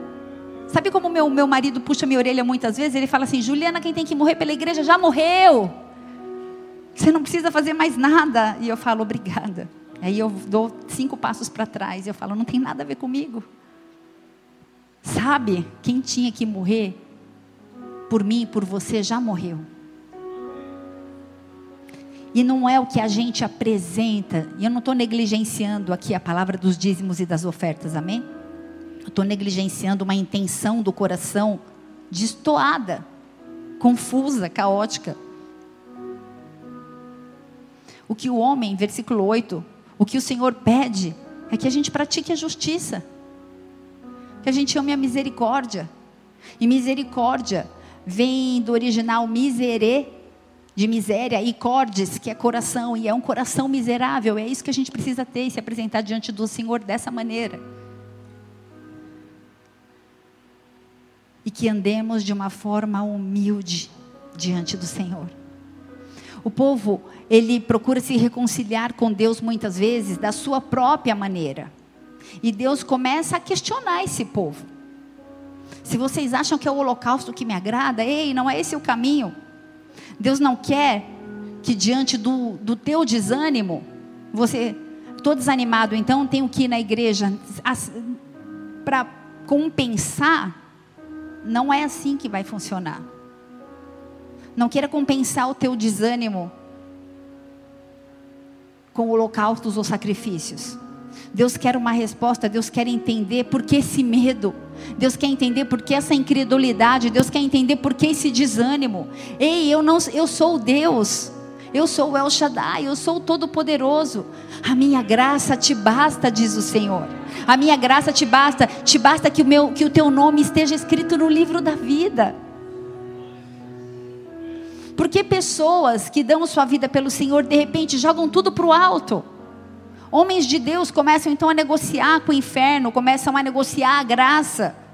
Sabe como meu, meu marido puxa minha orelha muitas vezes? Ele fala assim: Juliana, quem tem que morrer pela igreja já morreu. Você não precisa fazer mais nada. E eu falo, obrigada. Aí eu dou cinco passos para trás e eu falo, não tem nada a ver comigo. Sabe, quem tinha que morrer por mim por você já morreu. E não é o que a gente apresenta, e eu não estou negligenciando aqui a palavra dos dízimos e das ofertas, amém? Estou negligenciando uma intenção do coração destoada, confusa, caótica. O que o homem, versículo 8, o que o Senhor pede é que a gente pratique a justiça, que a gente ame a misericórdia. E misericórdia vem do original miserê, de miséria, e cordes, que é coração, e é um coração miserável. É isso que a gente precisa ter e se apresentar diante do Senhor dessa maneira. E que andemos de uma forma humilde diante do Senhor. O povo, ele procura se reconciliar com Deus muitas vezes da sua própria maneira. E Deus começa a questionar esse povo. Se vocês acham que é o holocausto que me agrada, ei, não é esse o caminho. Deus não quer que diante do, do teu desânimo, você, estou desanimado, então tenho que ir na igreja para compensar não é assim que vai funcionar. Não queira compensar o teu desânimo com holocaustos ou sacrifícios. Deus quer uma resposta, Deus quer entender por que esse medo, Deus quer entender por que essa incredulidade, Deus quer entender por que esse desânimo. Ei, eu não, eu sou Deus. Eu sou o El Shaddai, eu sou o Todo-Poderoso. A minha graça te basta, diz o Senhor. A minha graça te basta, te basta que o, meu, que o teu nome esteja escrito no livro da vida. Porque pessoas que dão sua vida pelo Senhor, de repente jogam tudo para o alto. Homens de Deus começam então a negociar com o inferno, começam a negociar a graça.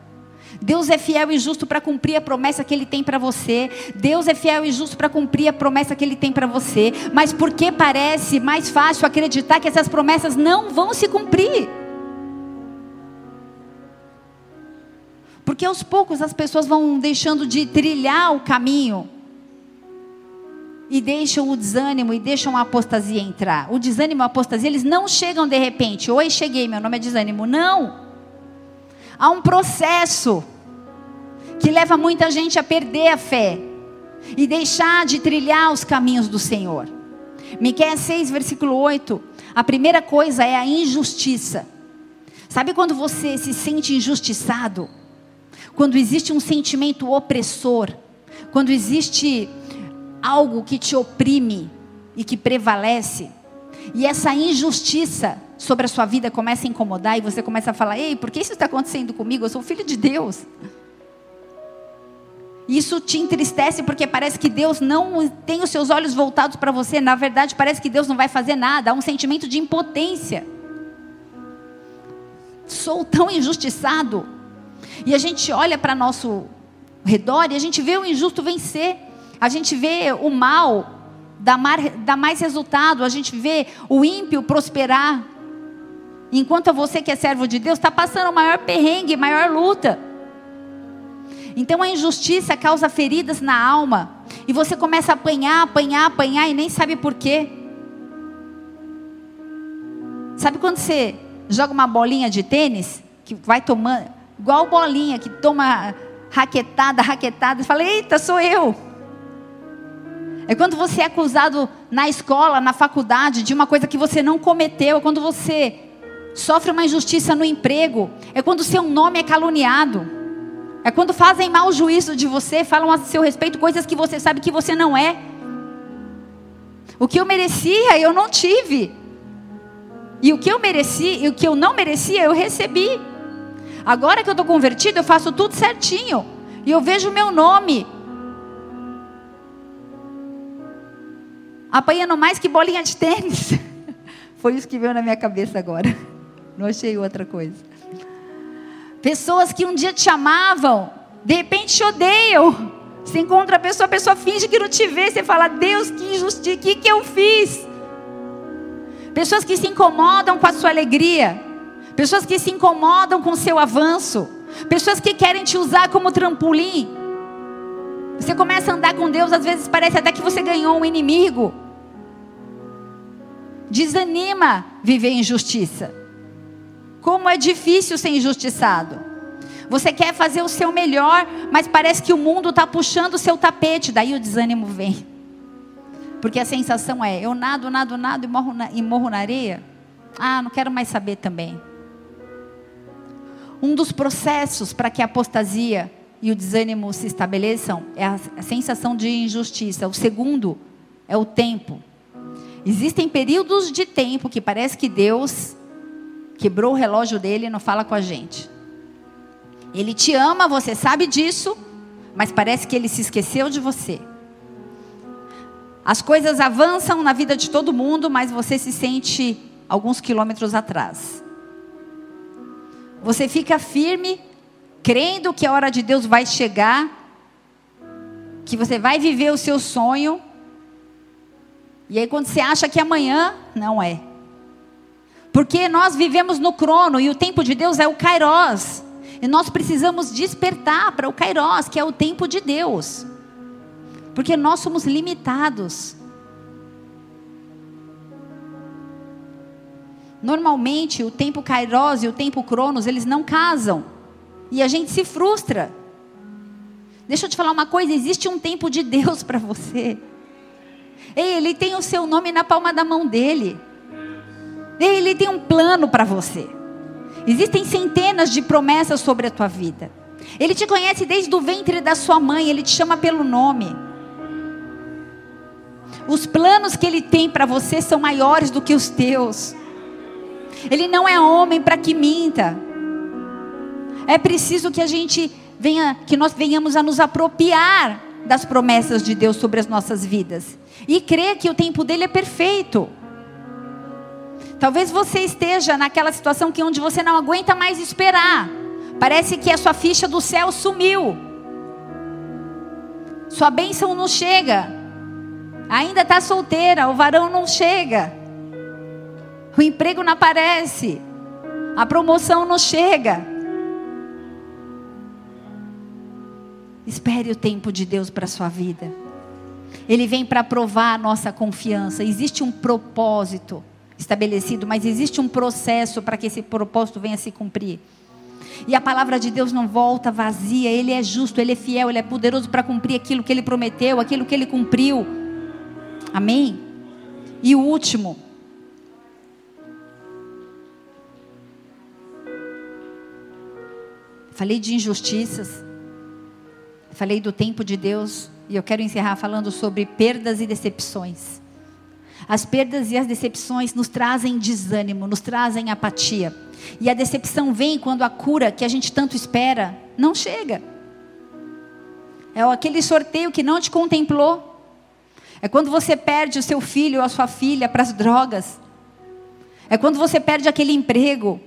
Deus é fiel e justo para cumprir a promessa que Ele tem para você. Deus é fiel e justo para cumprir a promessa que Ele tem para você. Mas por que parece mais fácil acreditar que essas promessas não vão se cumprir? Porque aos poucos as pessoas vão deixando de trilhar o caminho e deixam o desânimo e deixam a apostasia entrar. O desânimo e a apostasia, eles não chegam de repente. Oi, cheguei, meu nome é desânimo. Não. Há um processo que leva muita gente a perder a fé e deixar de trilhar os caminhos do Senhor. Miqueias 6, versículo 8. A primeira coisa é a injustiça. Sabe quando você se sente injustiçado? Quando existe um sentimento opressor, quando existe algo que te oprime e que prevalece, e essa injustiça sobre a sua vida começa a incomodar e você começa a falar: Ei, por que isso está acontecendo comigo? Eu sou filho de Deus. Isso te entristece porque parece que Deus não tem os seus olhos voltados para você. Na verdade, parece que Deus não vai fazer nada. Há um sentimento de impotência. Sou tão injustiçado. E a gente olha para nosso redor e a gente vê o injusto vencer a gente vê o mal dar mais resultado, a gente vê o ímpio prosperar. Enquanto você que é servo de Deus está passando o maior perrengue, maior luta. Então a injustiça causa feridas na alma. E você começa a apanhar, apanhar, apanhar e nem sabe por quê. Sabe quando você joga uma bolinha de tênis, que vai tomando, igual bolinha, que toma raquetada, raquetada, e fala: Eita, sou eu. É quando você é acusado na escola, na faculdade, de uma coisa que você não cometeu. É quando você sofre uma injustiça no emprego. É quando seu nome é caluniado. É quando fazem mau juízo de você, falam a seu respeito coisas que você sabe que você não é. O que eu merecia, eu não tive. E o que eu mereci, e o que eu não merecia, eu recebi. Agora que eu estou convertido, eu faço tudo certinho. E eu vejo o meu nome. apanhando mais que bolinha de tênis. Foi isso que veio na minha cabeça agora. Não achei outra coisa. Pessoas que um dia te amavam, de repente te odeiam. Você encontra a pessoa, a pessoa finge que não te vê. Você fala, Deus, que injustiça, o que, que eu fiz? Pessoas que se incomodam com a sua alegria. Pessoas que se incomodam com o seu avanço. Pessoas que querem te usar como trampolim. Você começa a andar com Deus, às vezes parece até que você ganhou um inimigo. Desanima viver injustiça. Como é difícil ser injustiçado. Você quer fazer o seu melhor, mas parece que o mundo está puxando o seu tapete. Daí o desânimo vem. Porque a sensação é: eu nado, nado, nado e morro na, e morro na areia. Ah, não quero mais saber também. Um dos processos para que a apostasia e o desânimo se estabeleçam é a, a sensação de injustiça. O segundo é o tempo. Existem períodos de tempo que parece que Deus quebrou o relógio dele e não fala com a gente. Ele te ama, você sabe disso, mas parece que ele se esqueceu de você. As coisas avançam na vida de todo mundo, mas você se sente alguns quilômetros atrás. Você fica firme crendo que a hora de Deus vai chegar, que você vai viver o seu sonho. E aí, quando você acha que amanhã, não é. Porque nós vivemos no crono e o tempo de Deus é o Kairos. E nós precisamos despertar para o Kairos, que é o tempo de Deus. Porque nós somos limitados. Normalmente, o tempo Kairos e o tempo Cronos, eles não casam. E a gente se frustra. Deixa eu te falar uma coisa: existe um tempo de Deus para você. Ei, Ele tem o seu nome na palma da mão dele. Ele tem um plano para você. Existem centenas de promessas sobre a tua vida. Ele te conhece desde o ventre da sua mãe, Ele te chama pelo nome. Os planos que Ele tem para você são maiores do que os teus. Ele não é homem para que minta. É preciso que a gente venha, que nós venhamos a nos apropriar das promessas de Deus sobre as nossas vidas e crer que o tempo dele é perfeito. Talvez você esteja naquela situação que onde você não aguenta mais esperar. Parece que a sua ficha do céu sumiu. Sua bênção não chega. Ainda está solteira, o varão não chega. O emprego não aparece. A promoção não chega. Espere o tempo de Deus para a sua vida. Ele vem para provar a nossa confiança. Existe um propósito estabelecido, mas existe um processo para que esse propósito venha se cumprir. E a palavra de Deus não volta vazia, Ele é justo, Ele é fiel, Ele é poderoso para cumprir aquilo que Ele prometeu, aquilo que Ele cumpriu. Amém? E o último. Falei de injustiças, falei do tempo de Deus, e eu quero encerrar falando sobre perdas e decepções. As perdas e as decepções nos trazem desânimo, nos trazem apatia. E a decepção vem quando a cura que a gente tanto espera não chega. É aquele sorteio que não te contemplou. É quando você perde o seu filho ou a sua filha para as drogas. É quando você perde aquele emprego.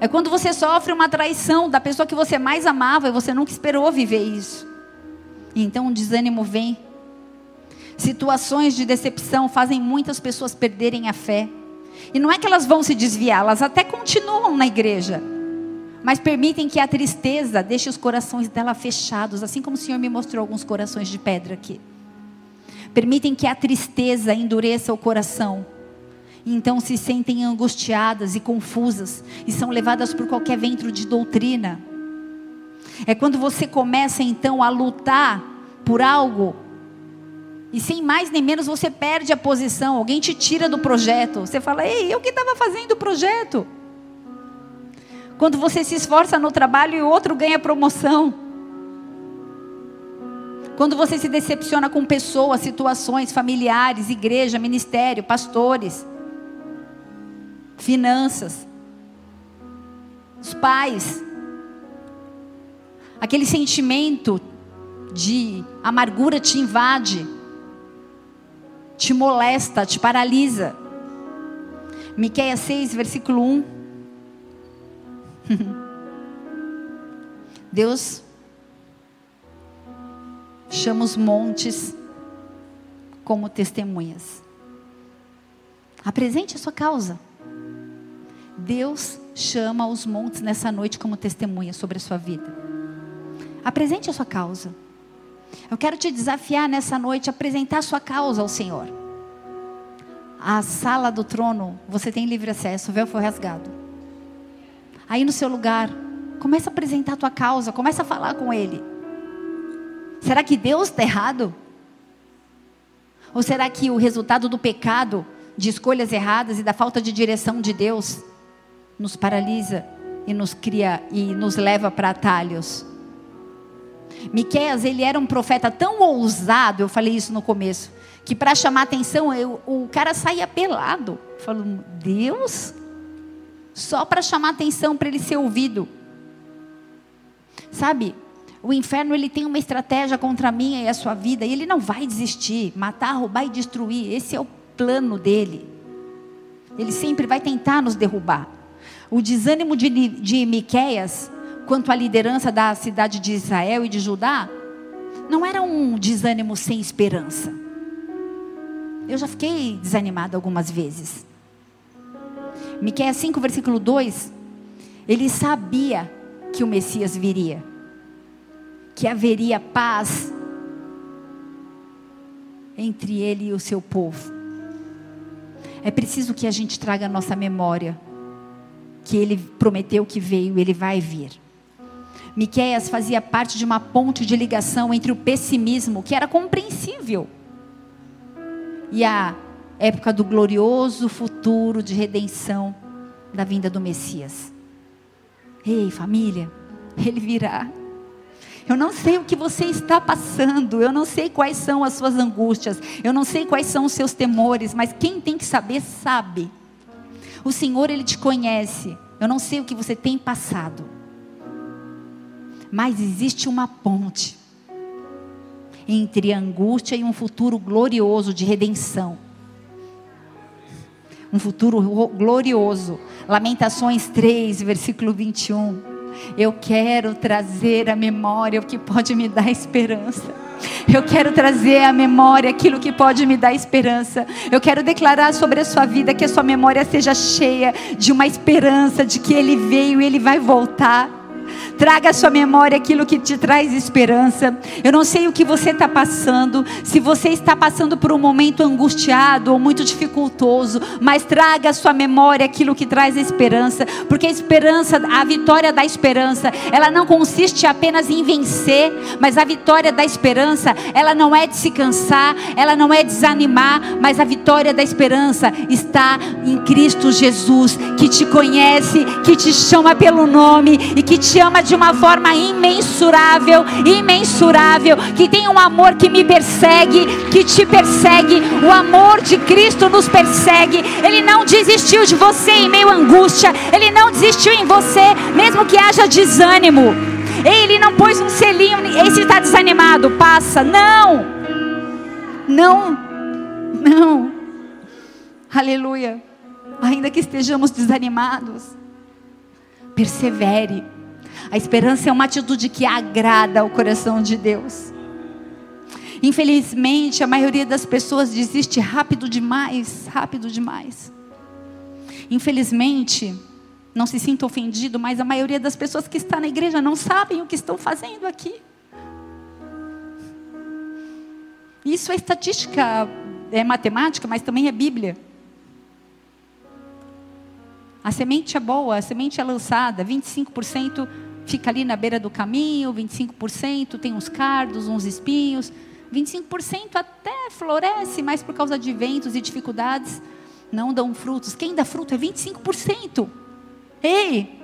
É quando você sofre uma traição da pessoa que você mais amava e você nunca esperou viver isso. E então o desânimo vem Situações de decepção fazem muitas pessoas perderem a fé. E não é que elas vão se desviar, elas até continuam na igreja. Mas permitem que a tristeza deixe os corações dela fechados, assim como o Senhor me mostrou alguns corações de pedra aqui. Permitem que a tristeza endureça o coração. Então se sentem angustiadas e confusas e são levadas por qualquer vento de doutrina. É quando você começa então a lutar por algo e sem mais nem menos você perde a posição, alguém te tira do projeto. Você fala, ei, eu que estava fazendo o projeto. Quando você se esforça no trabalho e o outro ganha promoção. Quando você se decepciona com pessoas, situações, familiares, igreja, ministério, pastores, finanças, os pais. Aquele sentimento de amargura te invade te molesta, te paralisa. Miqueias 6, versículo 1. Deus chama os montes como testemunhas. Apresente a sua causa. Deus chama os montes nessa noite como testemunha sobre a sua vida. Apresente a sua causa. Eu quero te desafiar nessa noite a apresentar sua causa ao Senhor. A sala do trono, você tem livre acesso, o véu foi rasgado. Aí no seu lugar, começa a apresentar a tua causa, começa a falar com Ele. Será que Deus está errado? Ou será que o resultado do pecado, de escolhas erradas e da falta de direção de Deus, nos paralisa e nos cria e nos leva para atalhos? Miqueias, ele era um profeta tão ousado, eu falei isso no começo, que para chamar atenção, eu, o cara saía pelado. Falando, Deus? Só para chamar atenção, para ele ser ouvido. Sabe, o inferno ele tem uma estratégia contra a minha e a sua vida, e ele não vai desistir, matar, roubar e destruir. Esse é o plano dele. Ele sempre vai tentar nos derrubar. O desânimo de, de Miqueias quanto à liderança da cidade de Israel e de Judá, não era um desânimo sem esperança. Eu já fiquei desanimada algumas vezes. Miqueias 5, versículo 2, ele sabia que o Messias viria, que haveria paz entre ele e o seu povo. É preciso que a gente traga a nossa memória que ele prometeu que veio, ele vai vir. Miqueias fazia parte de uma ponte de ligação entre o pessimismo, que era compreensível, e a época do glorioso futuro de redenção da vinda do Messias. Ei, família, ele virá. Eu não sei o que você está passando, eu não sei quais são as suas angústias, eu não sei quais são os seus temores, mas quem tem que saber, sabe. O Senhor, Ele te conhece. Eu não sei o que você tem passado. Mas existe uma ponte entre angústia e um futuro glorioso de redenção. Um futuro glorioso. Lamentações 3, versículo 21. Eu quero trazer à memória o que pode me dar esperança. Eu quero trazer à memória aquilo que pode me dar esperança. Eu quero declarar sobre a sua vida que a sua memória seja cheia de uma esperança de que Ele veio e Ele vai voltar Traga à sua memória aquilo que te traz esperança. Eu não sei o que você está passando, se você está passando por um momento angustiado ou muito dificultoso, mas traga à sua memória aquilo que traz esperança, porque a esperança, a vitória da esperança, ela não consiste apenas em vencer, mas a vitória da esperança, ela não é de se cansar, ela não é desanimar, mas a vitória da esperança está em Cristo Jesus, que te conhece, que te chama pelo nome e que te ama de uma forma imensurável, imensurável, que tem um amor que me persegue, que te persegue. O amor de Cristo nos persegue. Ele não desistiu de você em meio à angústia, ele não desistiu em você, mesmo que haja desânimo. Ele não pôs um selinho, esse está desanimado, passa. Não, não, não. Aleluia. Ainda que estejamos desanimados, persevere. A esperança é uma atitude que agrada ao coração de Deus. Infelizmente, a maioria das pessoas desiste rápido demais, rápido demais. Infelizmente, não se sinta ofendido, mas a maioria das pessoas que está na igreja não sabem o que estão fazendo aqui. Isso é estatística, é matemática, mas também é Bíblia. A semente é boa, a semente é lançada, 25% fica ali na beira do caminho, 25% tem uns cardos, uns espinhos, 25% até floresce, mas por causa de ventos e dificuldades não dão frutos. Quem dá fruto é 25%. Ei,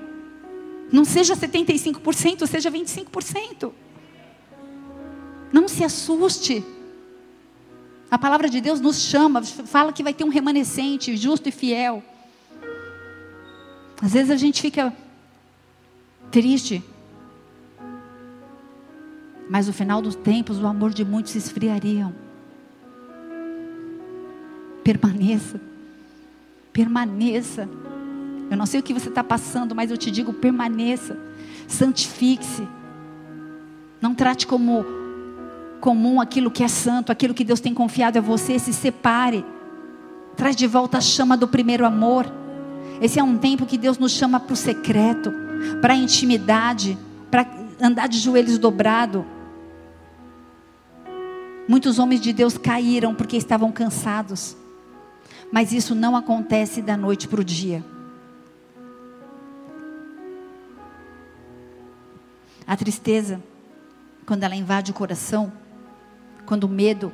não seja 75%, seja 25%. Não se assuste. A palavra de Deus nos chama, fala que vai ter um remanescente justo e fiel. Às vezes a gente fica triste. Mas no final dos tempos, o amor de muitos se esfriariam. Permaneça. Permaneça. Eu não sei o que você está passando, mas eu te digo: permaneça. Santifique-se. Não trate como comum aquilo que é santo, aquilo que Deus tem confiado a você. Se separe. Traz de volta a chama do primeiro amor. Esse é um tempo que Deus nos chama para o secreto para intimidade, para andar de joelhos dobrado. Muitos homens de Deus caíram porque estavam cansados. Mas isso não acontece da noite para o dia. A tristeza, quando ela invade o coração, quando o medo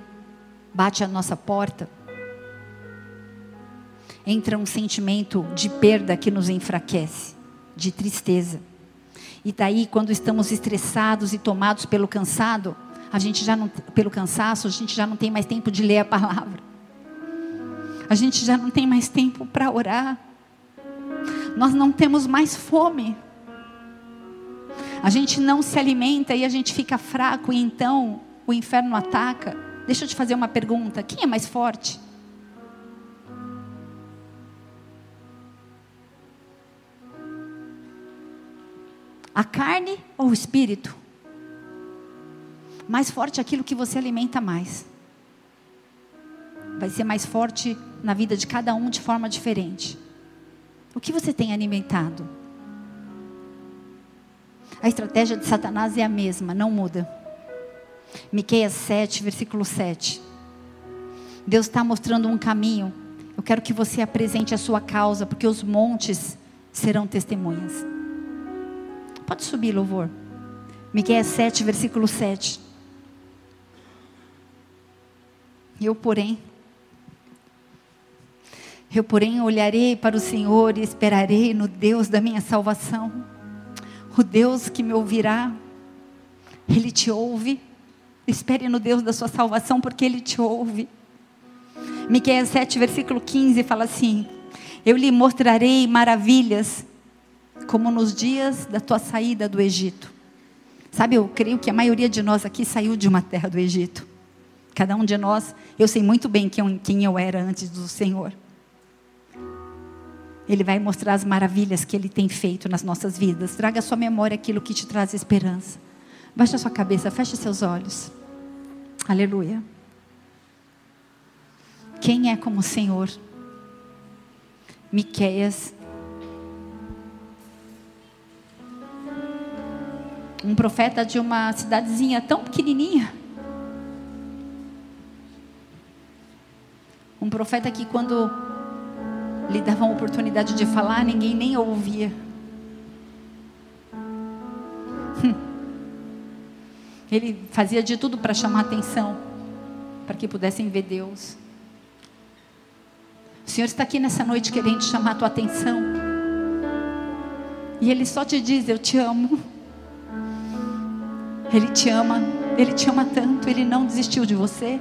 bate à nossa porta, entra um sentimento de perda que nos enfraquece de tristeza. E daí, quando estamos estressados e tomados pelo cansado, a gente já não, pelo cansaço, a gente já não tem mais tempo de ler a palavra. A gente já não tem mais tempo para orar. Nós não temos mais fome. A gente não se alimenta e a gente fica fraco e então o inferno ataca. Deixa eu te fazer uma pergunta: quem é mais forte? A carne ou o espírito? Mais forte aquilo que você alimenta mais. Vai ser mais forte na vida de cada um de forma diferente. O que você tem alimentado? A estratégia de Satanás é a mesma, não muda. Miqueias 7, versículo 7. Deus está mostrando um caminho. Eu quero que você apresente a sua causa, porque os montes serão testemunhas. Pode subir, louvor. Miqueias 7, versículo 7. Eu, porém, eu, porém, olharei para o Senhor e esperarei no Deus da minha salvação. O Deus que me ouvirá, Ele te ouve. Espere no Deus da sua salvação, porque Ele te ouve. Miqueias 7, versículo 15 fala assim: Eu lhe mostrarei maravilhas como nos dias da tua saída do Egito. Sabe, eu creio que a maioria de nós aqui saiu de uma terra do Egito. Cada um de nós, eu sei muito bem quem, eu era antes do Senhor. Ele vai mostrar as maravilhas que Ele tem feito nas nossas vidas. Traga à sua memória aquilo que te traz esperança. Baixa sua cabeça, feche seus olhos. Aleluia. Quem é como o Senhor? Miqueias Um profeta de uma cidadezinha tão pequenininha. Um profeta que quando lhe davam oportunidade de falar, ninguém nem ouvia. Ele fazia de tudo para chamar atenção, para que pudessem ver Deus. O Senhor está aqui nessa noite querendo chamar a tua atenção. E Ele só te diz: Eu te amo. Ele te ama, Ele te ama tanto, Ele não desistiu de você.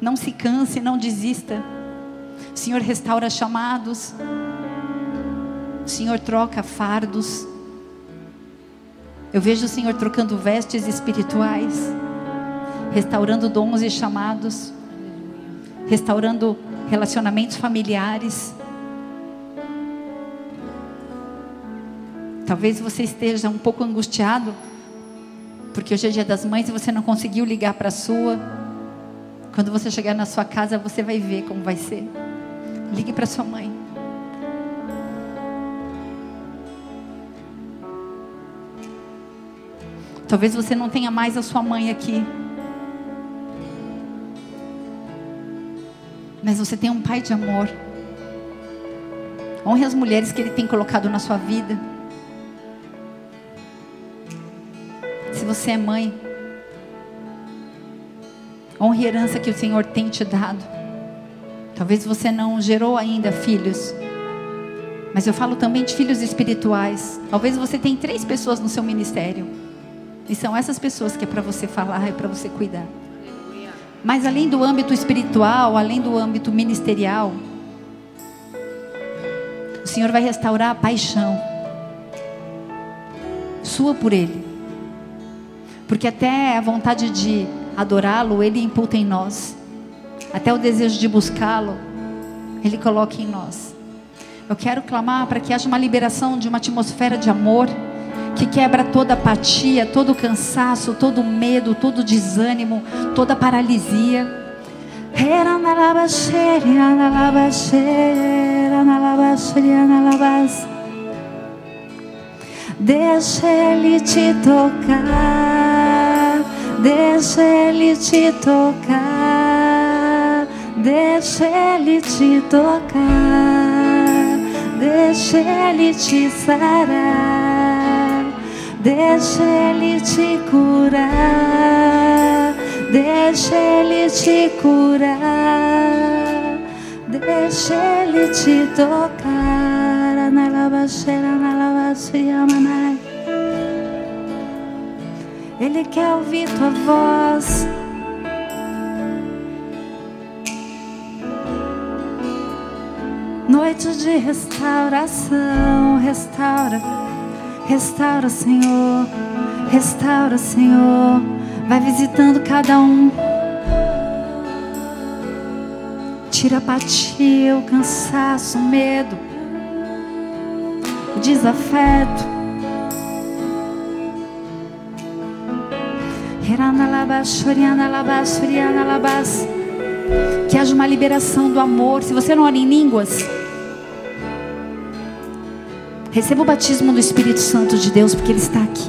Não se canse, não desista. O Senhor restaura chamados. O Senhor troca fardos. Eu vejo o Senhor trocando vestes espirituais, restaurando dons e chamados, restaurando relacionamentos familiares. Talvez você esteja um pouco angustiado, porque hoje é dia das mães e você não conseguiu ligar para a sua. Quando você chegar na sua casa, você vai ver como vai ser. Ligue para sua mãe. Talvez você não tenha mais a sua mãe aqui. Mas você tem um pai de amor. Honre as mulheres que ele tem colocado na sua vida. Você é mãe, honre a herança que o Senhor tem te dado. Talvez você não gerou ainda filhos. Mas eu falo também de filhos espirituais. Talvez você tenha três pessoas no seu ministério. E são essas pessoas que é para você falar, é para você cuidar. Mas além do âmbito espiritual, além do âmbito ministerial, o Senhor vai restaurar a paixão sua por Ele. Porque até a vontade de adorá-lo, Ele imputa em nós. Até o desejo de buscá-lo, Ele coloca em nós. Eu quero clamar para que haja uma liberação de uma atmosfera de amor que quebra toda apatia, todo cansaço, todo medo, todo desânimo, toda paralisia. Deixa Ele te tocar, deixa Ele te tocar, deixa Ele te tocar, deixa Ele te sarar. Deixa Ele te curar. Deixa Ele te curar. Deixa Ele te tocar. Ele quer ouvir tua voz. Noite de restauração, restaura Restaura, Senhor. Restaura, Senhor. Vai visitando cada um. Tira a apatia, o cansaço, o medo, o desafeto. Que haja uma liberação do amor. Se você não ora em línguas, Receba o batismo do Espírito Santo de Deus, porque Ele está aqui.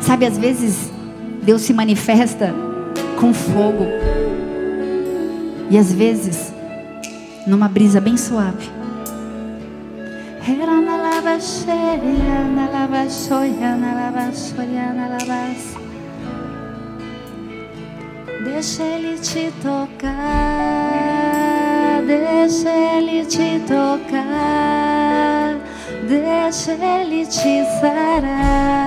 Sabe, às vezes Deus se manifesta com fogo, e às vezes numa brisa bem suave. Deixa Ele te tocar deixa Ele te tocar, deixa Ele te sarar.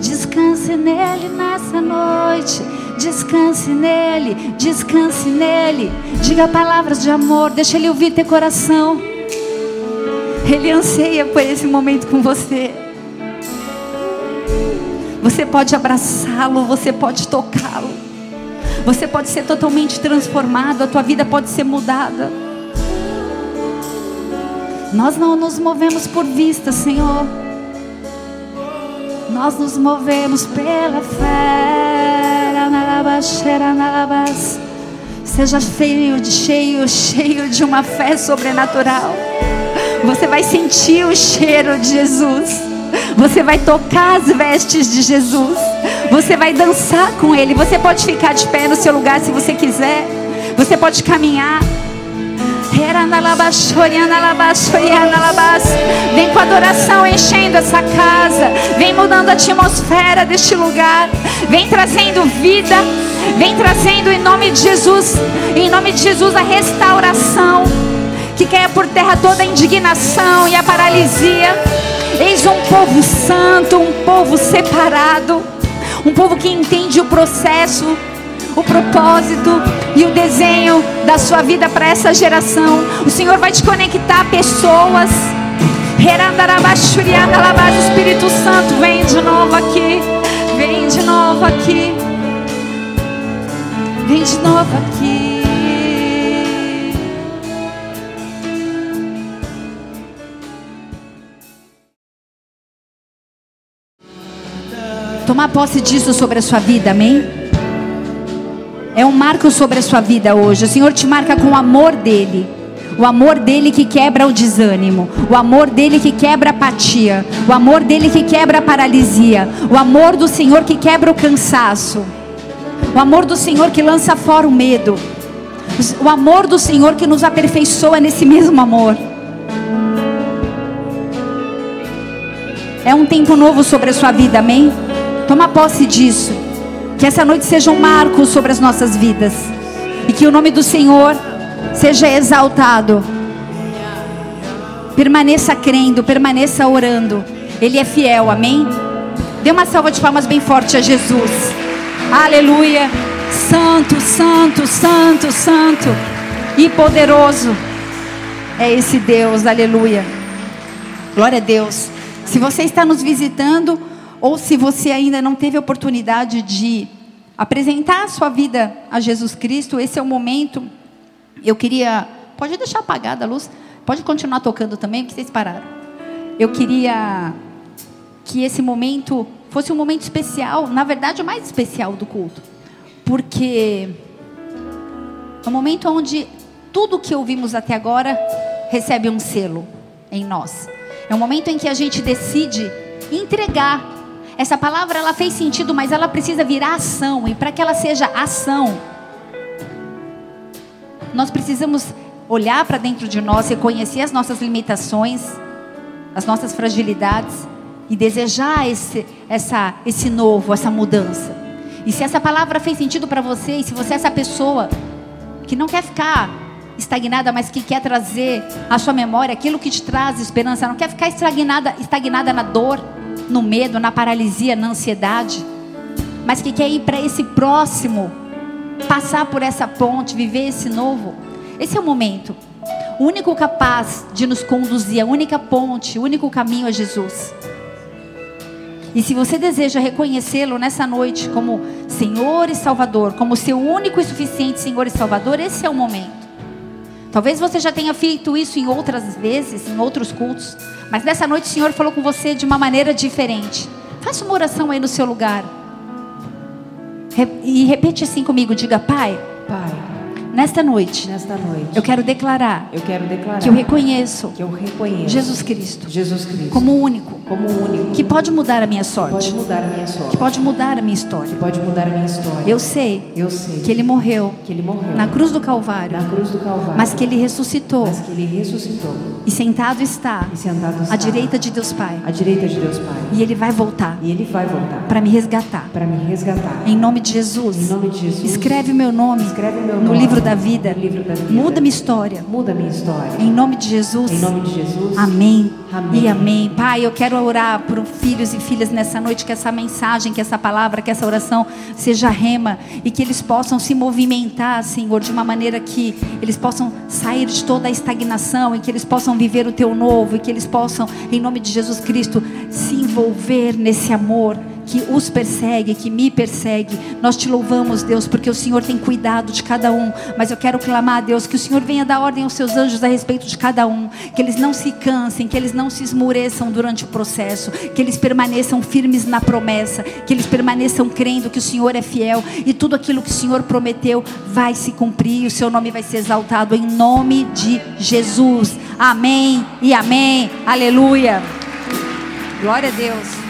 Descanse nele nessa noite, descanse nele, descanse nele. Diga palavras de amor, deixa Ele ouvir teu coração. Ele anseia por esse momento com você. Você pode abraçá-lo, você pode tocá-lo. Você pode ser totalmente transformado, a tua vida pode ser mudada. Nós não nos movemos por vista, Senhor. Nós nos movemos pela fé. Seja cheio cheio, cheio de uma fé sobrenatural. Você vai sentir o cheiro de Jesus. Você vai tocar as vestes de Jesus. Você vai dançar com Ele. Você pode ficar de pé no seu lugar se você quiser. Você pode caminhar. Vem com adoração enchendo essa casa. Vem mudando a atmosfera deste lugar. Vem trazendo vida. Vem trazendo em nome de Jesus. Em nome de Jesus a restauração. Que caia por terra toda a indignação e a paralisia. Eis um povo santo, um povo separado. Um povo que entende o processo o propósito e o desenho da sua vida para essa geração. O Senhor vai te conectar a pessoas. Espírito Santo, vem de novo aqui. Vem de novo aqui. Vem de novo aqui. Tomar posse disso sobre a sua vida, amém? É um marco sobre a sua vida hoje. O Senhor te marca com o amor dele. O amor dele que quebra o desânimo, o amor dele que quebra a apatia, o amor dele que quebra a paralisia, o amor do Senhor que quebra o cansaço, o amor do Senhor que lança fora o medo, o amor do Senhor que nos aperfeiçoa nesse mesmo amor. É um tempo novo sobre a sua vida, amém? Toma posse disso. Que essa noite seja um marco sobre as nossas vidas. E que o nome do Senhor seja exaltado. Permaneça crendo, permaneça orando. Ele é fiel, amém? Dê uma salva de palmas bem forte a Jesus. Aleluia. Santo, santo, santo, santo e poderoso é esse Deus. Aleluia. Glória a Deus. Se você está nos visitando, ou se você ainda não teve oportunidade de apresentar a sua vida a Jesus Cristo, esse é o momento. Eu queria. Pode deixar apagada a luz? Pode continuar tocando também, porque vocês pararam. Eu queria que esse momento fosse um momento especial, na verdade, o mais especial do culto. Porque é um momento onde tudo que ouvimos até agora recebe um selo em nós. É um momento em que a gente decide entregar essa palavra ela fez sentido, mas ela precisa virar ação. E para que ela seja ação, nós precisamos olhar para dentro de nós, reconhecer as nossas limitações, as nossas fragilidades e desejar esse, essa, esse novo, essa mudança. E se essa palavra fez sentido para você, e se você é essa pessoa que não quer ficar estagnada, mas que quer trazer à sua memória aquilo que te traz esperança, não quer ficar estagnada, estagnada na dor, no medo, na paralisia, na ansiedade, mas que quer ir para esse próximo, passar por essa ponte, viver esse novo. Esse é o momento. O único capaz de nos conduzir, a única ponte, o único caminho é Jesus. E se você deseja reconhecê-lo nessa noite como Senhor e Salvador, como seu único e suficiente Senhor e Salvador, esse é o momento. Talvez você já tenha feito isso em outras vezes, em outros cultos, mas nessa noite o Senhor falou com você de uma maneira diferente. Faça uma oração aí no seu lugar. E repete assim comigo, diga: Pai, Pai, Nesta noite, nesta noite, eu quero declarar, eu quero declarar que eu reconheço, que eu reconheço Jesus Cristo, Jesus Cristo como único, como único que pode mudar a minha sorte, que pode mudar a minha história. que pode mudar a minha história. Eu sei eu sei que Ele morreu que ele morreu na cruz do Calvário, na cruz do Calvário, mas que Ele ressuscitou mas que ele ressuscitou e sentado está e sentado está à direita de Deus Pai. à direita de Deus Pai. E Ele vai voltar E ele vai voltar para me resgatar. para me resgatar. Em nome de Jesus. Em nome de Jesus. Escreve o meu nome Escreve meu no nome livro da vida. no livro da vida. Muda minha história. Muda a minha história. Em nome de Jesus. Em nome de Jesus. Amém. Amém. E amém. Pai, eu quero orar por filhos e filhas nessa noite, que essa mensagem, que essa palavra, que essa oração seja rema e que eles possam se movimentar, Senhor, de uma maneira que eles possam sair de toda a estagnação e que eles possam viver o teu novo e que eles possam, em nome de Jesus Cristo, se envolver nesse amor que os persegue, que me persegue. Nós te louvamos, Deus, porque o Senhor tem cuidado de cada um. Mas eu quero clamar a Deus que o Senhor venha dar ordem aos seus anjos a respeito de cada um, que eles não se cansem, que eles não se esmoreçam durante o processo, que eles permaneçam firmes na promessa, que eles permaneçam crendo que o Senhor é fiel e tudo aquilo que o Senhor prometeu vai se cumprir, o seu nome vai ser exaltado em nome de Jesus. Amém e amém. Aleluia. Glória a Deus.